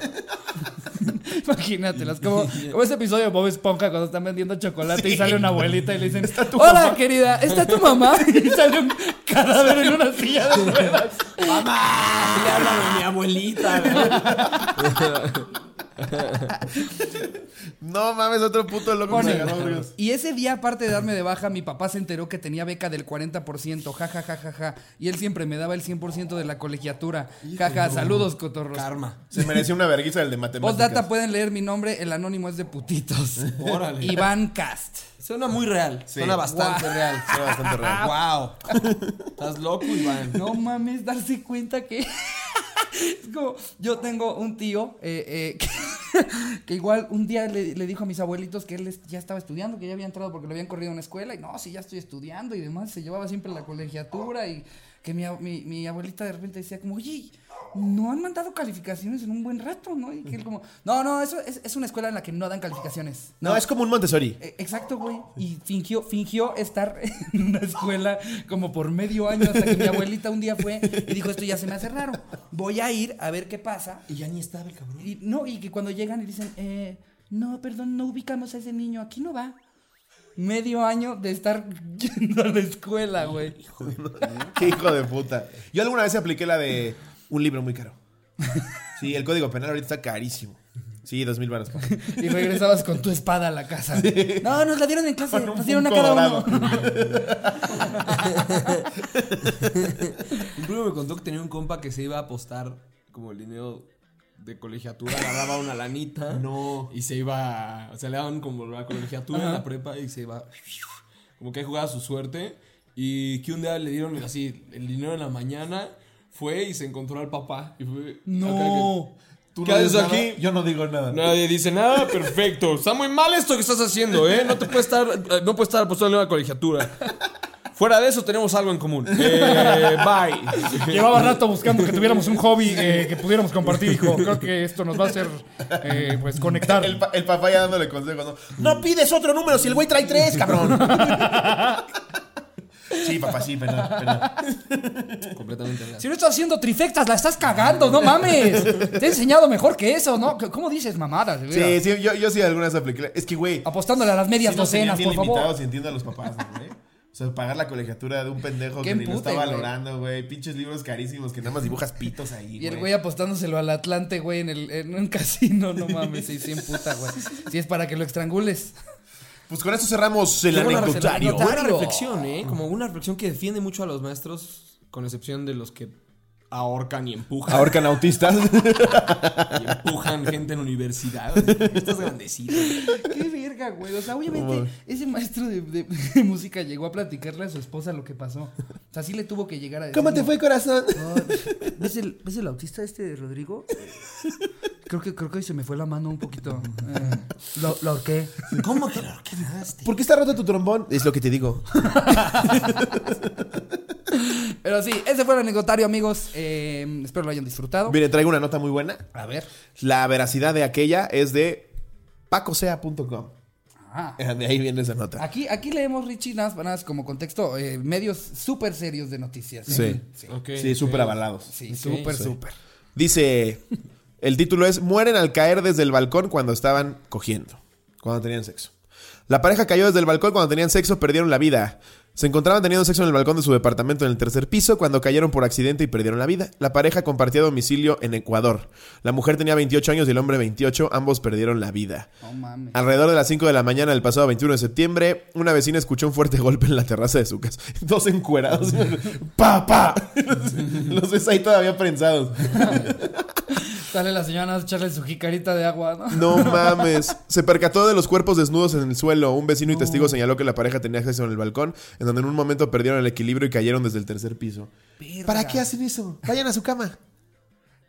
Imagínatelas, como, como ese episodio de Bob Esponja cuando están vendiendo chocolate y sale una abuelita y le dicen, hola querida, ¿está tu mamá? Y sale un cadáver en una silla de ruedas. ¡Mamá! Le hablan a mi abuelita. No mames, otro puto loco Pone. Y ese día, aparte de darme de baja, mi papá se enteró que tenía beca del 40%, ja, ja, ja, ja, ja. Y él siempre me daba el 100% de la colegiatura. Ja, ja, saludos, cotorros. Karma. Se mereció una vergüenza el de matemáticas. Postdata, pueden leer mi nombre, el anónimo es de putitos. Órale. Iván Cast. Suena muy real. Sí. Suena bastante real. Suena bastante real. Wow. Estás loco, Iván. No mames, darse cuenta que. es como. Yo tengo un tío eh, eh, que, que igual un día le, le dijo a mis abuelitos que él ya estaba estudiando, que ya había entrado porque lo habían corrido en una escuela. Y no, sí, ya estoy estudiando y demás. Se llevaba siempre la colegiatura. Y que mi, mi, mi abuelita de repente decía, como, oye. No han mandado calificaciones en un buen rato, ¿no? Y que él como, no, no, eso es, es una escuela en la que no dan calificaciones. No, es como un Montessori. Eh, Exacto, güey. Y fingió, fingió estar en una escuela como por medio año hasta que mi abuelita un día fue y dijo, esto ya se me hace raro. Voy a ir a ver qué pasa. Y ya ni estaba el cabrón. Y no, y que cuando llegan y dicen, eh, no, perdón, no ubicamos a ese niño, aquí no va. Medio año de estar yendo a la escuela, güey. Qué hijo de puta. Yo alguna vez apliqué la de un libro muy caro. Sí, el código penal ahorita está carísimo. Sí, dos mil baros. Y regresabas con tu espada a la casa. No, nos la dieron en clase, nos dieron a cada uno. Un primo me contó que tenía un compa que se iba a apostar como el dinero de colegiatura, agarraba una lanita. No. Y se iba. O sea, le daban como la colegiatura en la prepa y se iba. Como que jugaba su suerte. Y que un día le dieron así el dinero en la mañana. Fue y se encontró al papá. Y fue. No. ¿Tú ¿Qué no haces nada? aquí? Yo no digo nada. Nadie dice nada, perfecto. Está muy mal esto que estás haciendo, ¿eh? No te puedes estar, eh, no puedes estar apostando en la colegiatura. Fuera de eso tenemos algo en común. Eh, bye. Llevaba rato buscando que tuviéramos un hobby eh, que pudiéramos compartir, hijo. Creo que esto nos va a hacer, eh, pues, conectar. El, pa- el papá ya dándole consejos, ¿no? No pides otro número si el güey trae tres, cabrón. Sí, papá, sí, perdón, perdón. Completamente real. Si no estás haciendo trifectas, la estás cagando, no mames. Te he enseñado mejor que eso, ¿no? ¿Cómo dices mamadas? Sí, sí, yo, yo sí alguna vez apliqué. Es que, güey. Apostándole a las medias sí docenas, por favor. y entiendo a los papás, ¿no, güey? O sea, pagar la colegiatura de un pendejo que ni lo está güey. valorando, güey. Pinches libros carísimos que nada más dibujas pitos ahí, Y el güey apostándoselo al Atlante, güey, en, el, en un casino, no mames, sí, sí, puta, güey. Si es para que lo estrangules. Pues con eso cerramos el anecdotario. Buena reflexión, ¿eh? Como una reflexión que defiende mucho a los maestros, con excepción de los que ahorcan y empujan. Ahorcan autistas. y empujan gente en universidad. Estás grandecito. Qué verga, güey. O sea, obviamente, ese maestro de, de- de música llegó a platicarle a su esposa lo que pasó. O sea, sí le tuvo que llegar a decir. ¿Cómo te fue, corazón? "No, ¿ves, el, ¿Ves el autista este de Rodrigo? Creo que, creo que se me fue la mano un poquito. Eh, lo, lo ahorqué. ¿Cómo que lo quedaste? ¿Por qué está roto tu trombón? Es lo que te digo. Pero sí, ese fue el anecdotario, amigos. Eh, espero lo hayan disfrutado. Mire, traigo una nota muy buena. A ver. La veracidad de aquella es de pacosea.com. Ah. De ahí viene esa nota. Aquí, aquí leemos, Richie, nada más, nada más como contexto, eh, medios súper serios de noticias. ¿eh? Sí. Sí, Ok, Sí, súper ok. avalados. sí, súper, Sí. súper. Dice, el título es Mueren al caer desde el balcón cuando estaban cogiendo, cuando tenían sexo. La pareja cayó desde el balcón cuando tenían sexo, perdieron la vida. Se encontraban teniendo sexo en el balcón de su departamento en el tercer piso cuando cayeron por accidente y perdieron la vida. La pareja compartía domicilio en Ecuador. La mujer tenía 28 años y el hombre 28, ambos perdieron la vida. No mames. Alrededor de las 5 de la mañana del pasado 21 de septiembre, una vecina escuchó un fuerte golpe en la terraza de su casa. Dos encuerados. ¡Pa, pa! Los ves ahí todavía prensados. Sale la señora a echarle su jicarita de agua, ¿no? No mames. Se percató de los cuerpos desnudos en el suelo. Un vecino y testigo señaló que la pareja tenía acceso en el balcón, en donde en un momento perdieron el equilibrio y cayeron desde el tercer piso. ¿Para qué hacen eso? Vayan a su cama.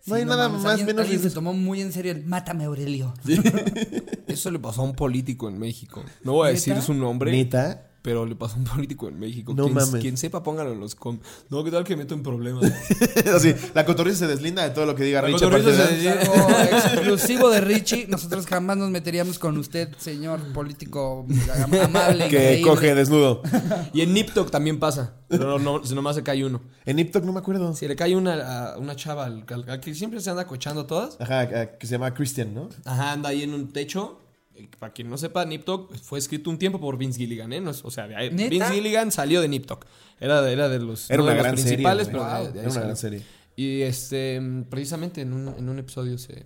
No hay nada mames, más alguien- menos alguien se tomó muy en serio el mátame Aurelio. Eso le pasó a un político en México. No voy a decir su nombre, ¿Neta? Pero le pasó a un político en México. No quien, mames. quien sepa, póngalo en los com. No, ¿qué tal que meto en problemas? Así, la cotorriza se deslinda de todo lo que diga La Richie. se- exclusivo de Richie. Nosotros jamás nos meteríamos con usted, señor político am- amable. Que increíble. coge desnudo. y en NipTok también pasa. Pero no, si nomás se cae uno. En Iptok no me acuerdo. Si le cae una, a una chava al, al- al que siempre se anda cochando todas. Ajá, a- que se llama Christian, ¿no? Ajá, anda ahí en un techo. Eh, Para quien no sepa, NipTok fue escrito un tiempo por Vince Gilligan, ¿eh? No es- o sea. Vince Gilligan salió de NipTok. Era de, era de los, Era no de una los gran serie. principales, pero de Era una gran serie. Y este, precisamente en un, en un episodio se,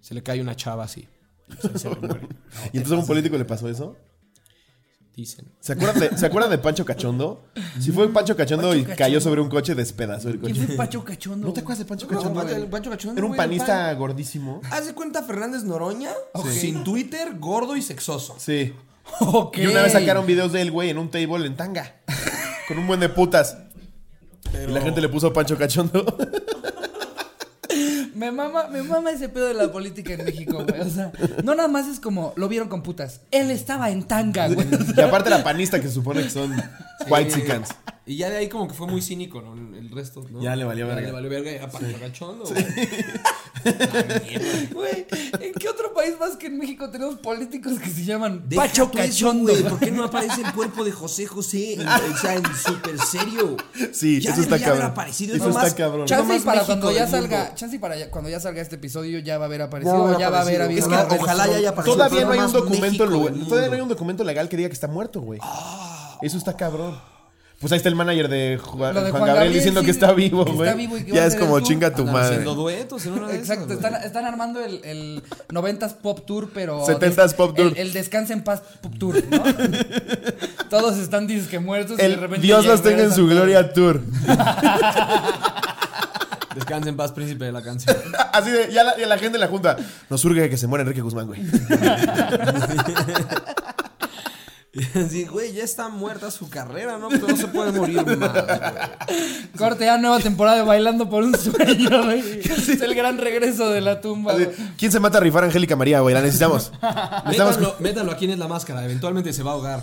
se le cae una chava así. Y se, se le muere. ¿Y entonces a un político le pasó eso? Dicen. ¿Se acuerdan de, ¿se acuerdan de Pancho Cachondo? Si fue Pancho Cachondo Pancho y Cachondo. cayó sobre un coche, despedazó el ¿Quién coche. fue Pacho Cachondo? ¿No te acuerdas de Pancho No, Cachondo? Pancho-? Pancho Cachondo, Era un güey, panista gordísimo. Haz de cuenta Fernández Noroña, sin Twitter, gordo y sexoso. Sí. Ok. Y una vez sacaron videos de él, güey, en un table en tanga. Con un buen de putas. Y la gente le puso Pancho Cachondo. Me mama, me mama ese pedo de la política en México, güey. O sea, no nada más es como lo vieron con putas. Él estaba en tanga, güey. y aparte la panista que supone que son white Eh, Y ya de ahí como que fue muy cínico, ¿no? El resto, ¿no? Ya le valió verga. le valió verga y a Pancho Cachondo, güey. Güey, ¿en qué otro país más que en México tenemos políticos que se llaman Deja Pacho tú eso, Cachondo? güey, ¿Por qué no aparece el cuerpo de José José? En- o sea, en súper serio. Sí, Ya eso está debería haber cabrón. aparecido Eso está más. cabrón. Chance y para México cuando ya del mundo. salga, chance y para ya- cuando ya salga este episodio ya va a haber aparecido Ya va a o haber ya va a haber aparecido. habido. Es que una ojalá ya haya aparecido. Todavía no hay un documento Todavía no hay un documento legal que diga que está muerto, güey. Eso está cabrón. Pues ahí está el manager de Juan, de Juan Gabriel, Gabriel, diciendo sí, que está vivo, que está vivo y que Ya es como chinga tu Andan madre. haciendo duetos en una de Exacto, están, están armando el, el 90s Pop Tour, pero. 70s Pop Tour. El, el Descansa en Paz Pop Tour, ¿no? Todos están disque muertos y de repente. Dios los tenga en su gloria tour. Descansa en paz, príncipe de la canción. Así de, ya la, ya la gente en la junta. Nos surge que se muera Enrique Guzmán, güey. Sí, güey, ya está muerta su carrera, ¿no? Pero no se puede morir más, güey. Corte ya nueva temporada de Bailando por un Sueño, güey. Es el gran regreso de la tumba, Así. ¿Quién se mata a rifar a Angélica María, güey? La necesitamos. necesitamos Métanlo, métanlo a quién es la máscara, eventualmente se va a ahogar.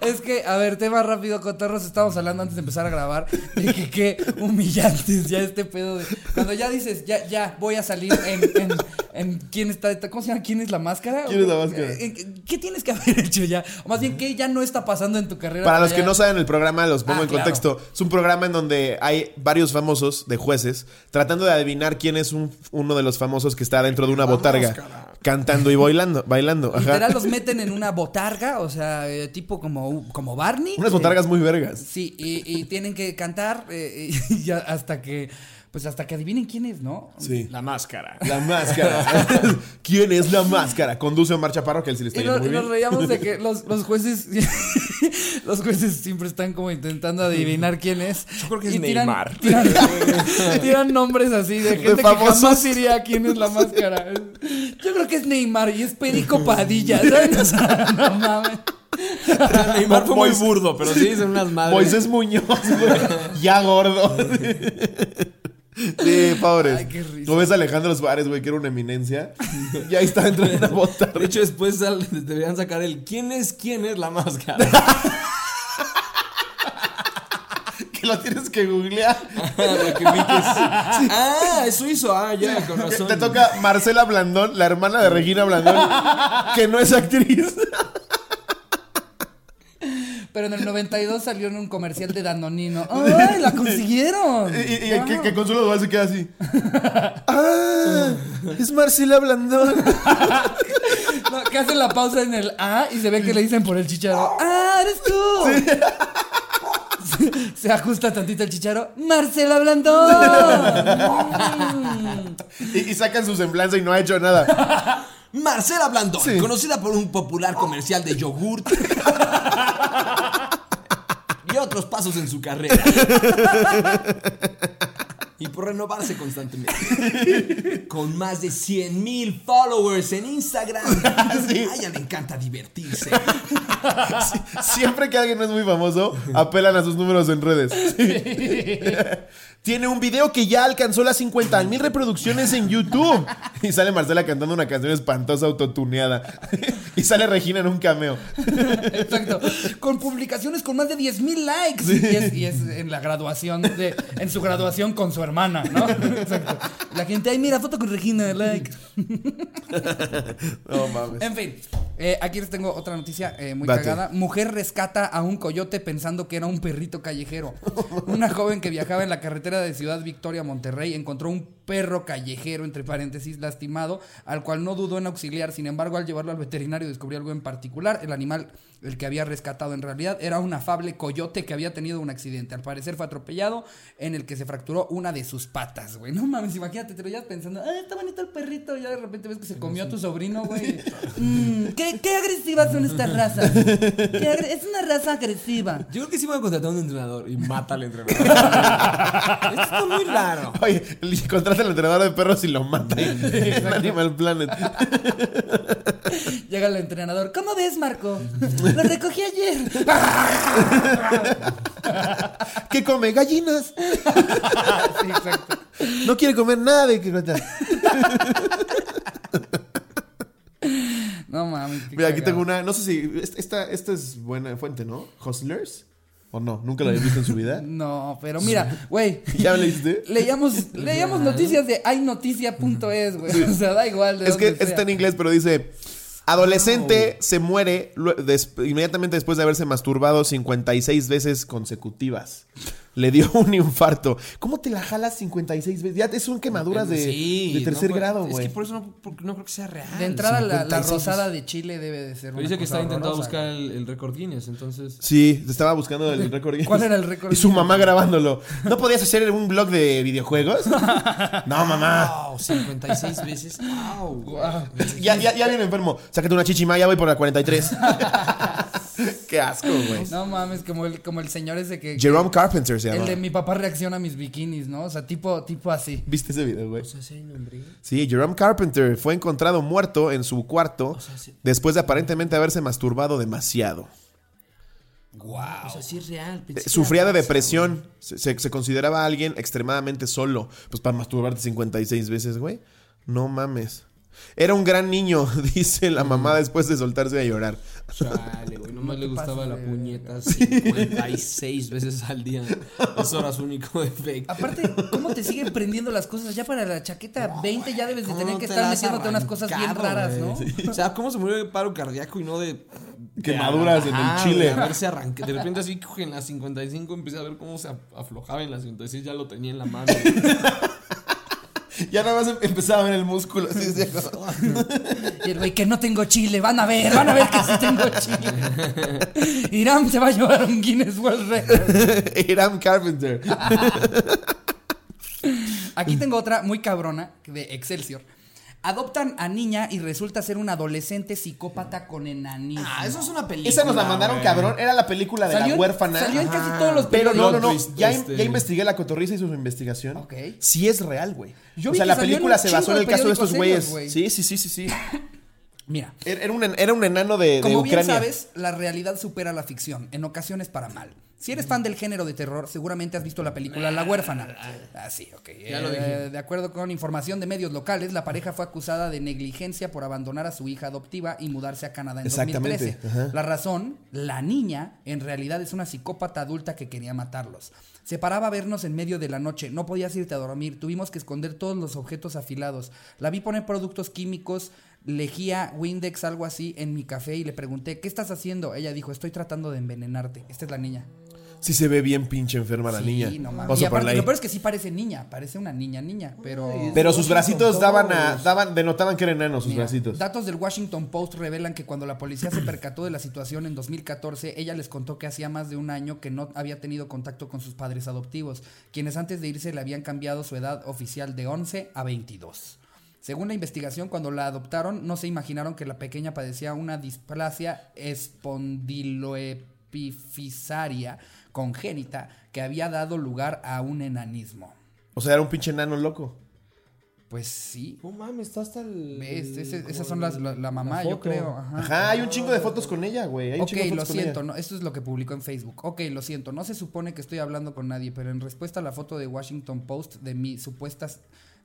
Es que, a ver, tema rápido, cotorros. Estábamos hablando antes de empezar a grabar de que qué humillantes ya este pedo de. Cuando ya dices, ya, ya, voy a salir en. en, en quién está. ¿Cómo se llama? ¿Quién es la máscara? ¿Quién es la máscara? Eh, ¿Qué tienes que haber hecho ya? O más bien, ¿qué ya no está pasando en tu carrera? Para los ya- que no saben el programa, los pongo Ah, en claro. contexto. Es un programa en donde hay varios famosos de jueces tratando de adivinar quién es un- uno de los famosos que está dentro de una botarga cantando y bailando. bailando ajá. Literal los meten en una botarga, o sea, eh, tipo como, como Barney. Unas botargas muy vergas. Sí, y, y tienen que cantar eh, y hasta que. Pues hasta que adivinen quién es, ¿no? Sí. La máscara. La máscara. ¿Quién es la máscara? Conduce a Omar Chaparro, que él sí le está Y, yendo muy nos reíamos de que los, los jueces los jueces siempre están como intentando adivinar quién es. Yo creo que es tiran, Neymar. Tiran, tiran nombres así de gente que jamás diría quién es la máscara. Yo creo que es Neymar y es Perico Padilla, ¿saben? O sea, no mames. Neymar fue muy Moisés- burdo, pero sí dicen unas madres. Moisés Muñoz, güey. Ya gordo. Sí, pobres. Ay, qué risa. Tú ves a Alejandro Suárez, güey, que era una eminencia. Y ahí está dentro de una bota. De hecho, después sal- deberían sacar el ¿Quién es quién es la máscara? Que lo tienes que googlear. Para que ubiques. Ah, eso hizo. Ah, ya, con razón. Te toca Marcela Blandón, la hermana de Regina Blandón, que no es actriz. Pero en el 92 salió en un comercial de Danonino. ¡Ay, la consiguieron! Y, y- y Wow. que, que Consuelo Duval se queda así. ¡Ah! Es Marcela Blandón. No, que hacen la pausa en el A y se ve que le dicen por el chicharo. ¡Ah, eres tú! Se, se ajusta tantito el chicharo. ¡Marcela Blandón! Y, y sacan su semblanza y no ha hecho nada. Marcela Blandón, Sí. conocida por un popular comercial de yogurt. y otros pasos en su carrera. y por renovarse constantemente. Con más de 100 mil followers en Instagram. A ella le encanta divertirse. Siempre que alguien es muy famoso, apelan a sus números en redes. Tiene un video que ya alcanzó las 50 mil reproducciones en YouTube. Y sale Marcela cantando una canción espantosa autotuneada. Y sale Regina en un cameo. Exacto. Con publicaciones con más de 10 mil likes. Y, es, y es en la graduación, de, en su graduación con su hermana, ¿no? Exacto. La gente, ay, mira, foto con Regina, like. No mames. En fin, eh, aquí les tengo otra noticia eh, muy Date. cagada. Mujer rescata a un coyote pensando que era un perrito callejero. Una joven que viajaba en la carretera de Ciudad Victoria a Monterrey encontró un perro callejero, entre paréntesis, lastimado, al cual no dudó en auxiliar. Sin embargo, al llevarlo al veterinario descubrió algo en particular. El animal, el que había rescatado en realidad, era un afable coyote que había tenido un accidente. Al parecer fue atropellado en el que se fracturó una de sus patas, güey. No mames, imagínate, te lo llevas pensando, ah, está bonito el perrito. Y ya de repente ves que se comió a tu sobrino, güey. Mm, ¿qué, qué agresivas son estas razas? Es una raza agresiva. Yo creo que sí voy a contratar a un entrenador y mata al entrenador. Esto está muy raro. Oye, le- al entrenador de perros y lo mata en Animal Planet. Llega el entrenador. ¿Cómo ves, Marco? Lo recogí ayer. ¿Qué come? Gallinas. Sí, exacto. No quiere comer nada de que No mames. Mira, aquí cagado. tengo una. No sé si. Esta, esta es buena fuente, ¿no? Hustlers. ¿O no? ¿Nunca la había visto en su vida? No, pero mira, güey. ¿Ya me leíste? Leíamos, leíamos noticias de haynoticia.es, güey. O sea, da igual de Es que está en inglés, pero dice. Adolescente se muere des- inmediatamente después de haberse masturbado 56 veces consecutivas. Le dio un infarto. ¿Cómo te la jalas 56 veces? Ya es un quemaduras de, Sí, de tercer no, grado, Es güey. que por eso no, porque no creo que sea real. De entrada, la, la 56. rosada de Chile debe de ser Pero una dice que está intentando buscar el, el récord Guinness, entonces. Sí, estaba buscando el récord. Guinness. ¿Cuál era el récord Y su mamá grabándolo. ¿No podías hacer un blog de videojuegos? No, mamá. Wow, 56 veces. Wow. Ya, ya, ya viene enfermo. Sácate una chichima, ya voy por la 43. Qué asco, güey. No mames, como el, como el señor ese que. que- Jerome Carpenter se el de mi papá reacciona a mis bikinis, ¿no? O sea, tipo, tipo así. ¿Viste ese video, güey? O sea, ¿sí nombre? Sí, Jerome Carpenter fue encontrado muerto en su cuarto sea, sí. después de aparentemente haberse masturbado demasiado. O sea, sí es real. Eh, Sufría de depresión. Se, se- se consideraba alguien extremadamente solo. Pues para masturbarte 56 veces, güey. No mames. Era un gran niño, dice la mamá después de soltarse a llorar. Chale, güey. Nomás No le gustaba pases la de- puñeta 56 veces al día. Eso era su único defecto. Aparte, ¿cómo te siguen prendiendo las cosas? Ya para la chaqueta 20 ya debes de tener ¿Cómo que te estar metiéndote unas cosas bien raras, ¿no? O sea, ¿cómo se murió de paro cardíaco y no de. Quemaduras en el chile. güey, A ver, se arranque. De repente, así que en la 55 empecé a ver cómo se af- aflojaba en la 56, ya lo tenía en la mano. Ya nada más em- empezaba a ver el músculo. Así decía, Y el güey, que no tengo chile, van a ver, van a ver que sí tengo chile. Irán se va a llevar un Guinness World Record. Jerome Carpenter. Aquí tengo otra muy cabrona de Excelsior. Adoptan a niña y resulta ser un adolescente psicópata con enanismo. Ah, eso es una película. Esa nos la mandaron, güey. cabrón. Era la película de Salió la en- huérfana. Salió en Ajá. casi todos los Pero no, no, no. Ya, este- ya investigué la cotorriza y su investigación. Ok. Sí es real, güey. Yo O vi sea, que la salió en película un se basó chingo en de el caso de estos periódicos güeyes. serios, Sí, sí, sí, sí, sí. Mira, Era era un, en- era un enano de, de como bien Ucrania. sabes, la realidad supera la ficción, en ocasiones para mal. Si eres fan del género de terror, seguramente has visto la película La huérfana. Ah, sí, ok. Ya lo Eh, dije. De acuerdo con información de medios locales, la pareja fue acusada de negligencia por abandonar a su hija adoptiva y mudarse a Canadá en Exactamente, 2013. ajá. La razón, la niña en realidad es una psicópata adulta que quería matarlos. Se paraba a vernos en medio de la noche, no podías irte a dormir, tuvimos que esconder todos los objetos afilados. La vi poner productos químicos, lejía, Windex, algo así, en mi café y le pregunté, ¿qué estás haciendo? Ella dijo, estoy tratando de envenenarte. Esta es la niña. Sí se ve bien pinche enferma la Sí, niña. no mames. Y aparte, lo peor es que sí parece niña, parece una niña, niña, pero... Pero sus bracitos Washington daban a, Post. daban, denotaban que eran enanos sus Mira, bracitos. Datos del Washington Post revelan que cuando la policía se percató de la situación en 2014, ella les contó que hacía más de un año que no había tenido contacto con sus padres adoptivos, quienes antes de irse le habían cambiado su edad oficial de 11 a 22. Según la investigación, cuando la adoptaron, no se imaginaron que la pequeña padecía una displasia espondiloepifisaria congénita que había dado lugar a un enanismo. O sea, era un pinche enano loco. Pues sí. No mames, está hasta el. ¿Ves? Ese- esas son las, la, la mamá, yo creo. Ajá. Ajá, hay un chingo de fotos con ella, güey. Hay un Ok, chingo de lo ella. siento, no, esto es lo que publicó en Facebook. Ok, lo siento, no se supone que estoy hablando con nadie, pero en respuesta a la foto de Washington Post de mí supuestas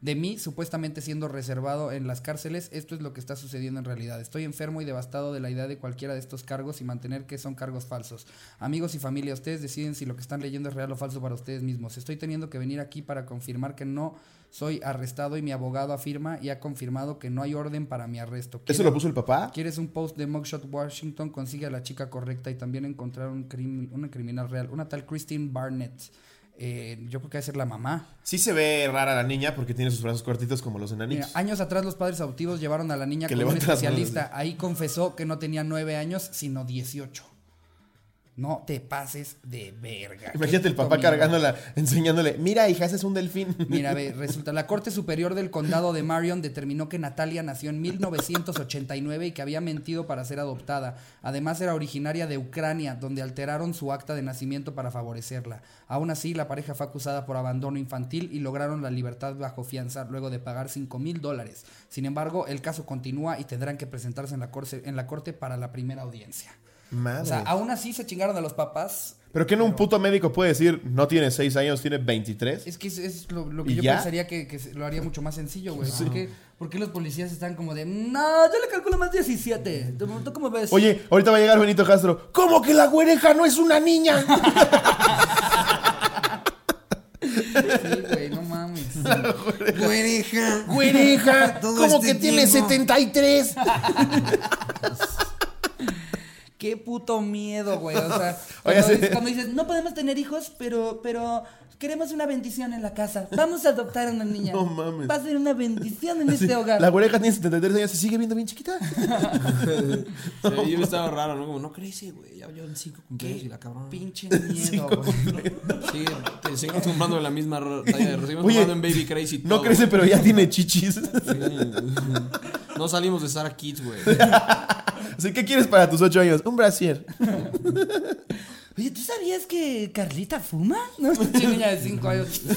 de mí supuestamente siendo reservado en las cárceles, esto es lo que está sucediendo en realidad. Estoy enfermo y devastado de la idea de cualquiera de estos cargos y mantener que son cargos falsos. Amigos y familia, ustedes deciden si lo que están leyendo es real o falso para ustedes mismos. Estoy teniendo que venir aquí para confirmar que no soy arrestado y mi abogado afirma y ha confirmado que no hay orden para mi arresto. ¿Eso lo puso el papá? ¿Quieres un post de Mugshot Washington? Consigue a la chica correcta y también encontrar un una criminal real. Una tal Christine Barnett. Eh, yo creo que debe ser la mamá. Sí se ve rara la niña porque tiene sus brazos cortitos como los Mira, enanitos. años atrás los padres adoptivos llevaron a la niña Que con un especialista. Ahí confesó que no tenía nueve años, sino 18. No te pases de verga. Imagínate el papá cargándola, enseñándole, mira hija, ese es un delfín. Mira, ve, resulta, la Corte Superior del Condado de Marion determinó que Natalia nació en 1989 y que había mentido para ser adoptada. Además era originaria de Ucrania, donde alteraron su acta de nacimiento para favorecerla. Aún así, la pareja fue acusada por abandono infantil y lograron la libertad bajo fianza luego de pagar 5 mil dólares. Sin embargo, el caso continúa y tendrán que presentarse en la, corte, en la corte para la primera audiencia. Madre. O sea, aún así se chingaron a los papás. Pero que no un puto médico puede decir, no tiene 6 años, tiene 23. Es que es, es lo, lo que ¿Y yo ya? pensaría que, lo haría mucho más sencillo, güey. ¿Por, qué, por qué los policías están como de, no, yo le calculo más 17? ¿Tú, tú cómo ves? Oye, ahorita va a llegar Benito Castro. ¿Cómo que la güereja no es una niña? Sí, güey, no mames. Güereja. güereja, ¿cómo este que tiene tiempo. 73? Qué puto miedo, güey. O sea, Oye, cuando, sí. dices, cuando dices, no podemos tener hijos, pero, pero queremos una bendición en la casa. Vamos a adoptar a una niña. No mames. Va a ser una bendición en este hogar. La güereja tiene 73 años y sigue viendo bien chiquita. Sí, yo me estaba raro, ¿no? Como, no crece, güey. Ya yo en cinco cumpleaños y la cabrón. Pinche miedo, güey. Sí, te siguen comprando la misma talla de Seguimos Oye, comprando en Baby Crazy. No crece, pero ya tiene chichis. Sí. No salimos de Sara Kids, güey. Así que quieres para tus 8 años? Un brasier. Oye, ¿tú sabías que Carlita fuma? No, niña de 5 años.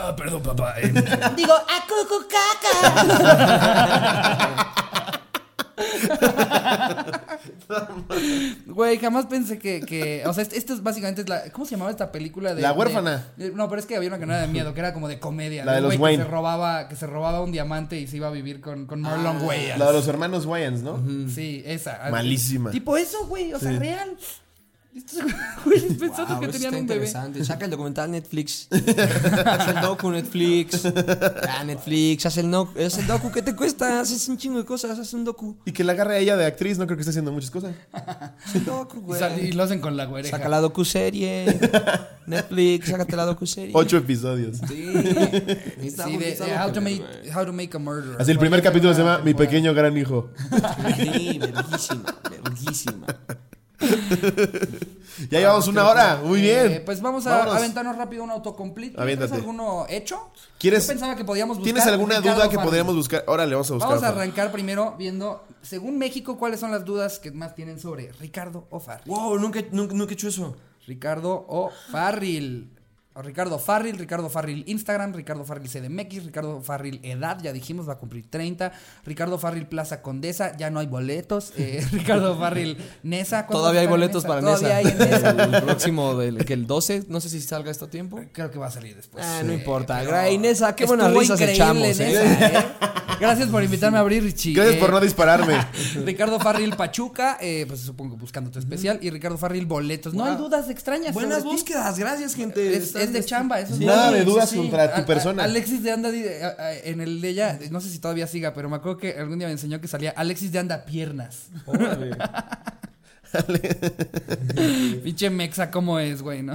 Ah, perdón, papá. eh. Digo, a cucu caca. Güey, jamás pensé que, que. O sea, est- esto es básicamente. es la, ¿Cómo se llamaba esta película? De, La huérfana. de- no, pero es que había una que no era de miedo, que era como de comedia. La de los güey que Wayne. se robaba, que se robaba un diamante y se iba a vivir con, con Marlon Wayans. La de los hermanos Wayans, ¿no? Sí, esa. Malísima. Tipo eso, güey. O sea, real. Estos güeyes pensando Wow, que tenían un bebé. Saca el documental Netflix. haz el docu Netflix. Ah, Netflix. Haz el, no, haz el docu. ¿Qué te cuesta? Haces un chingo de cosas. Haz un docu. Y que la agarre a ella de actriz, no creo que esté haciendo muchas cosas. Haz el docu, Y, güey. y lo hacen con la güereja. Saca la docu-serie. Netflix, sácate la docu-serie. Ocho episodios. Sí. Sí, de, de how, to make, how to Make a Murderer. Así el primer capítulo se llama Mi temporada. pequeño gran hijo. Sí, verguísima. Verguísima. Ya llevamos una hora. Muy Eh, bien. pues vamos a Vámonos. aventarnos rápido un autocomplete. ¿Tienes alguno hecho? ¿Quieres- Yo pensaba que podíamos buscar. ¿Tienes alguna Ricardo duda que podríamos buscar? Órale, vamos a buscar. Vamos a arrancar primero viendo, según México, cuáles son las dudas que más tienen sobre Ricardo o Farril. Wow, nunca, nunca, nunca he hecho eso. Ricardo o Farril. Ricardo Farril, Ricardo Farril Instagram, Ricardo Farril CDMX, Ricardo Farril Edad, ya dijimos, va a cumplir 30. Ricardo Farril Plaza Condesa, ya no hay boletos. Eh, Ricardo Farril Nesa. ¿cuándo Todavía hay boletos para Todavía Nesa. hay en Nesa. El próximo, del, que el 12, no sé si salga esto a tiempo. Creo que va a salir después. Ah, no Eh, importa. Nesa, qué buenas risas echamos, ¿eh? Nesa, ¿eh? Gracias por invitarme a abrir, Richie. Gracias Eh, por no dispararme. Ricardo Farril Pachuca, eh, pues supongo buscando tu especial. Y Ricardo Farril Boletos. No hay dudas extrañas. Buenas ti. búsquedas, gracias, gente. Es, de chamba, eso es Nada de dudas Sí, sí. contra tu A- a- persona. Alexis de Anda en el de ella, no sé si todavía siga, pero me acuerdo que algún día me enseñó que salía Alexis de Anda Piernas. Órale. Pinche mexa, ¿cómo es, güey, no?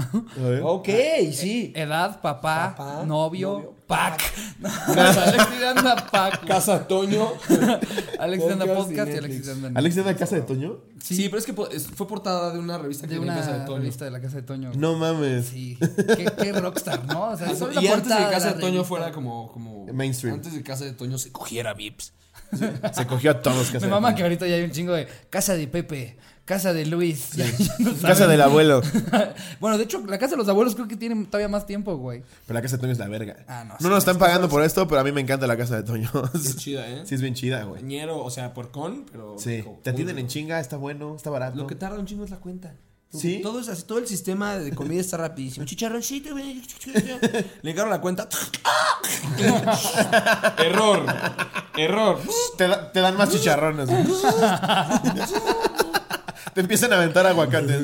Ok, sí. Edad, papá, Papá, novio, novio, pack. No, Alexis de Anda pack. Casa Toño. Alexis de Anda Podcast y de Anda. ¿Alex de la casa de Toño? Sí, pero es que fue portada de una revista que de una Casa de Toño. revista de la casa de Toño. güey. No mames. Sí, qué, qué rockstar, ¿no? O sea, solo la Y antes de que Casa la de Toño revista. fuera como, como. Mainstream. Antes de que Casa de Toño se cogiera Vips. Se cogió a todos. Casa Me de mama Toño. que ahorita ya hay un chingo de casa de Pepe, casa de Luis. ya- ya no Casa del abuelo. bueno, de hecho, la casa de los abuelos creo que tiene todavía más tiempo, güey. Pero la casa de Toño es la verga. Ah, no, No sí, nos están pagando por esto, pero a mí me encanta la casa de Toño. Es chida, ¿eh? Sí, es bien chida, güey. Ñero, o sea, porcón, pero. Sí. Te atienden en chinga, está bueno, está barato. Lo que tarda un chingo es la cuenta. ¿Sí? Todo es así, todo el sistema de comida está rapidísimo. Chicharroncito, güey. Le encargo la cuenta. Error. Error. Te, da- te dan más chicharrones. Te empiezan a aventar aguacates.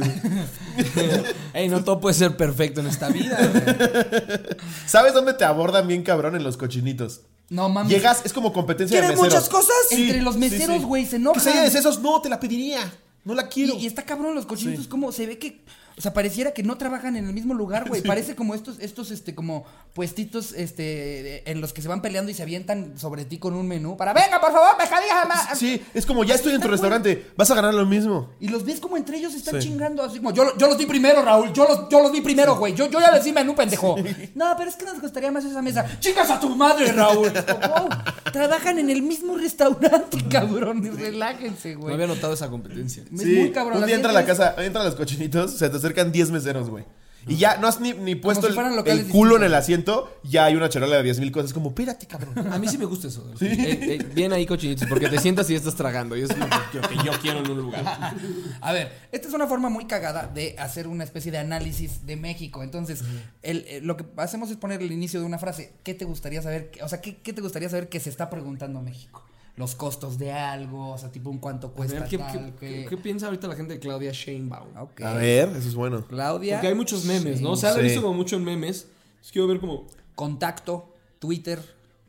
Ey, no todo puede ser perfecto en esta vida. güey. ¿Sabes dónde te abordan bien cabrón en los cochinitos? No mames. Llegas, es como competencia de ¿Quieres meseros. muchas cosas? Entre los meseros, güey, se enojan. Que sea de sesos, no, te la pediría. No la Y, quiero. y está cabrón los cochinitos, como se ve que. O sea, pareciera que no trabajan en el mismo lugar, güey. Parece como estos, estos, este, como puestitos, este, en los que se van peleando y se avientan sobre ti con un menú. Para, venga, por favor, pescadilla más. Sí, es como ya estoy en tu restaurante, vas a ganar lo mismo. Y los ves como entre ellos se están Sí. chingando, así como, yo, lo- yo los vi primero, Raúl, yo los, yo los vi primero, güey, yo, yo ya les di menú, pendejo. No, pero es que nos gustaría más esa mesa. ¡Chingas a tu madre, Raúl! Wow, trabajan en el mismo restaurante, cabrón, relájense, No güey. había notado esa competencia. Es muy cabrón. Un día entra a la casa, entra a los cochinitos, se te acercan 10 meseros, güey. Y ya no has ni, ni puesto si el, culo en el asiento, ya hay una charola de 10 mil cosas. Como, espérate, cabrón. A mí sí me gusta eso. Eh, eh, bien ahí, cochinitos, porque te sientas y estás tragando. Y es lo que, que yo quiero en un lugar. A ver, esta es una forma muy cagada de hacer una especie de análisis de México. Entonces, el- eh, lo que hacemos es poner el inicio de una frase. ¿Qué te gustaría saber? O sea, ¿qué, qué te gustaría saber que se está preguntando México? Los costos de algo, o sea, tipo un cuánto A cuesta ver, ¿qué, tal, qué- que- qué piensa ahorita la gente de Claudia Sheinbaum? Ok. A ver, eso es bueno. Claudia. Porque hay muchos memes, ¿no? O sea, la he Sí. visto como mucho en memes. Entonces quiero ver como... Contacto, Twitter,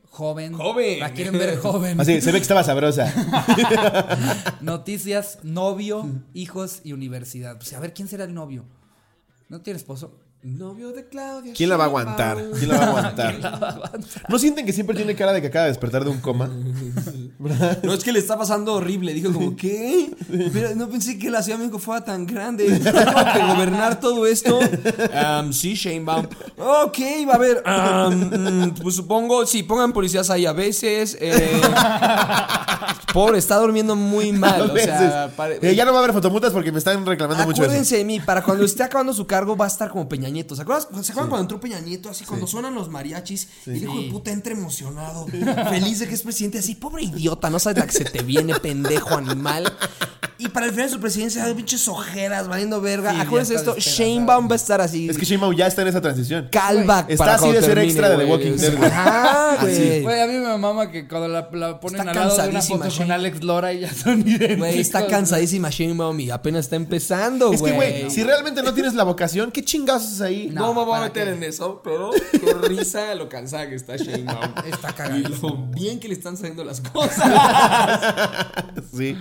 joven. Joven. La quieren ver joven. Así, se ve que estaba sabrosa. Noticias, novio, hijos y universidad. Pues a ver, ¿quién será el novio? ¿No tiene esposo? Novio de Claudia ¿Quién la va a Sheinbaum. aguantar? ¿Quién la va a aguantar? ¿No sienten que siempre tiene cara de que acaba de despertar de un coma? No, es que le está pasando horrible. Dijo como, ¿qué? Pero no pensé que la Ciudad de México fuera tan grande. Tengo que gobernar todo esto. Am, sí, Sheinbaum. Ok, va a haber. mm, pues supongo, sí, pongan policías ahí a veces. eh, pobre, está durmiendo muy mal. O sea, Eh, ya no va a haber fotomutas porque me están reclamando mucho eso. Acuérdense de mí, para cuando esté acabando su cargo va a estar como Peña Nieto. ¿Se acuerdan, ¿se acuerdan cuando entró Peña Nieto? Así cuando suenan los mariachis y el hijo de puta entra emocionado, feliz de que es presidente, así, pobre idiota, no sabes la que se te viene, pendejo animal. Y para el final de su presidencia hay pinches ojeras, valiendo verga. Sí, Acuérdense esto. Sheinbaum va a estar así. Es que Sheinbaum ya está en esa transición. calva. Está para así de ser extra de The güey. Walking Dead, güey. Ajá, güey. Güey, a mí me mama que cuando la, la ponen Está al lado de una cansadísima, foto con Shane. Alex Lora y ya son idénticos. Güey, está cansadísima Sheinbaum y apenas está empezando, Es que, güey. güey, si realmente no tienes la vocación, ¿qué chingados haces ahí? No, me voy a ¿para meter qué? en eso, pero qué risa lo cansada que está Sheinbaum. Está lo bien que le están saliendo las cosas. Sí.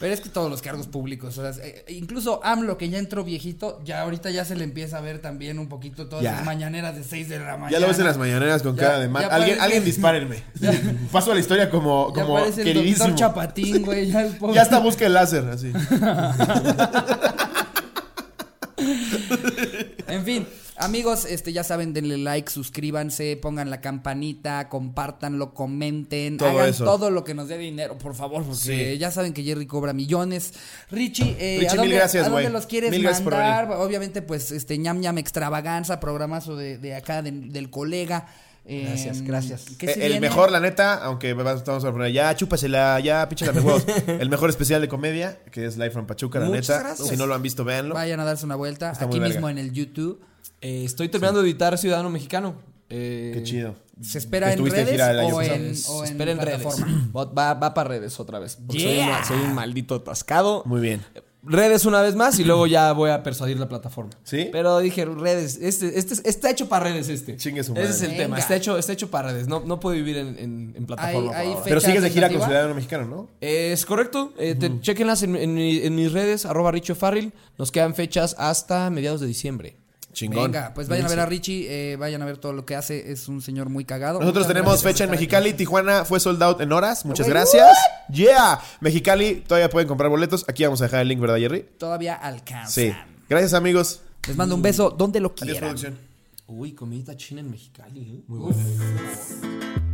Pero es que todos los cargos públicos, o sea, eh, incluso AMLO que ya entró viejito, ya ahorita ya se le empieza a ver también un poquito todas Ya. las mañaneras de 6 de la mañana. Ya lo ves en las mañaneras con Ya- cara de mal. Alguien, parece- alguien dispárenme. Paso a la historia como, como el queridísimo. doctor Chapatín, güey, ya el pobre- Ya hasta busca el láser, así. En fin, Amigos, este ya saben, denle like, suscríbanse, pongan la campanita, compártanlo, comenten, Todo hagan eso. todo lo que nos dé dinero, por favor, porque Sí. ya saben que Jerry cobra millones. Richie, eh, Richie, ¿a mil dónde, gracias, ¿a dónde güey. los quieres Mil gracias mandar? Obviamente, pues, este ñam ñam extravaganza, programazo de, de acá de- del colega. Eh, Gracias, gracias. ¿qué se Eh, el viene? mejor, la neta, aunque estamos a poner ya, chúpasela, ya, pinche la huevos. El mejor especial de comedia, que es Live from Pachuca, la Muchas neta. gracias. Si no lo han visto, véanlo. Vayan a darse una vuelta Está aquí mismo en el YouTube. Eh, estoy terminando de editar Ciudadano Mexicano. Eh, Qué chido. ¿Se espera en redes o en, se o en espera en redes. plataforma? Va, va para redes otra vez. soy, un, soy un maldito atascado. Muy bien. Redes una vez más y luego ya voy a persuadir la plataforma. ¿Sí? Pero dije, redes, este, este está hecho para redes este. Chingue su Ese es madre. el tema, está hecho, está hecho para redes. No, no puede vivir en, en, en plataforma. Hay- hay Pero ¿Fecha sigues de gira con? Ciudadano Mexicano, ¿no? Es correcto. Eh, te- Chequenlas en, en mi- en mis redes, arroba Richo Farrell. Nos quedan fechas hasta mediados de diciembre. Chingón. Venga, pues vayan a ver a Richie, eh, vayan a ver todo lo que hace, es un señor muy cagado. Nosotros Muchas tenemos fecha en estar Mexicali, aquí. Tijuana fue sold out en horas. Muchas gracias. Yeah. Mexicali, todavía pueden comprar boletos. Aquí vamos a dejar el link, ¿verdad, Jerry? Todavía alcanzan. Sí. Gracias, amigos. Les mando un beso donde lo Adiós, quieran. producción. Uy, comidita china en Mexicali. ¿eh? Muy buena.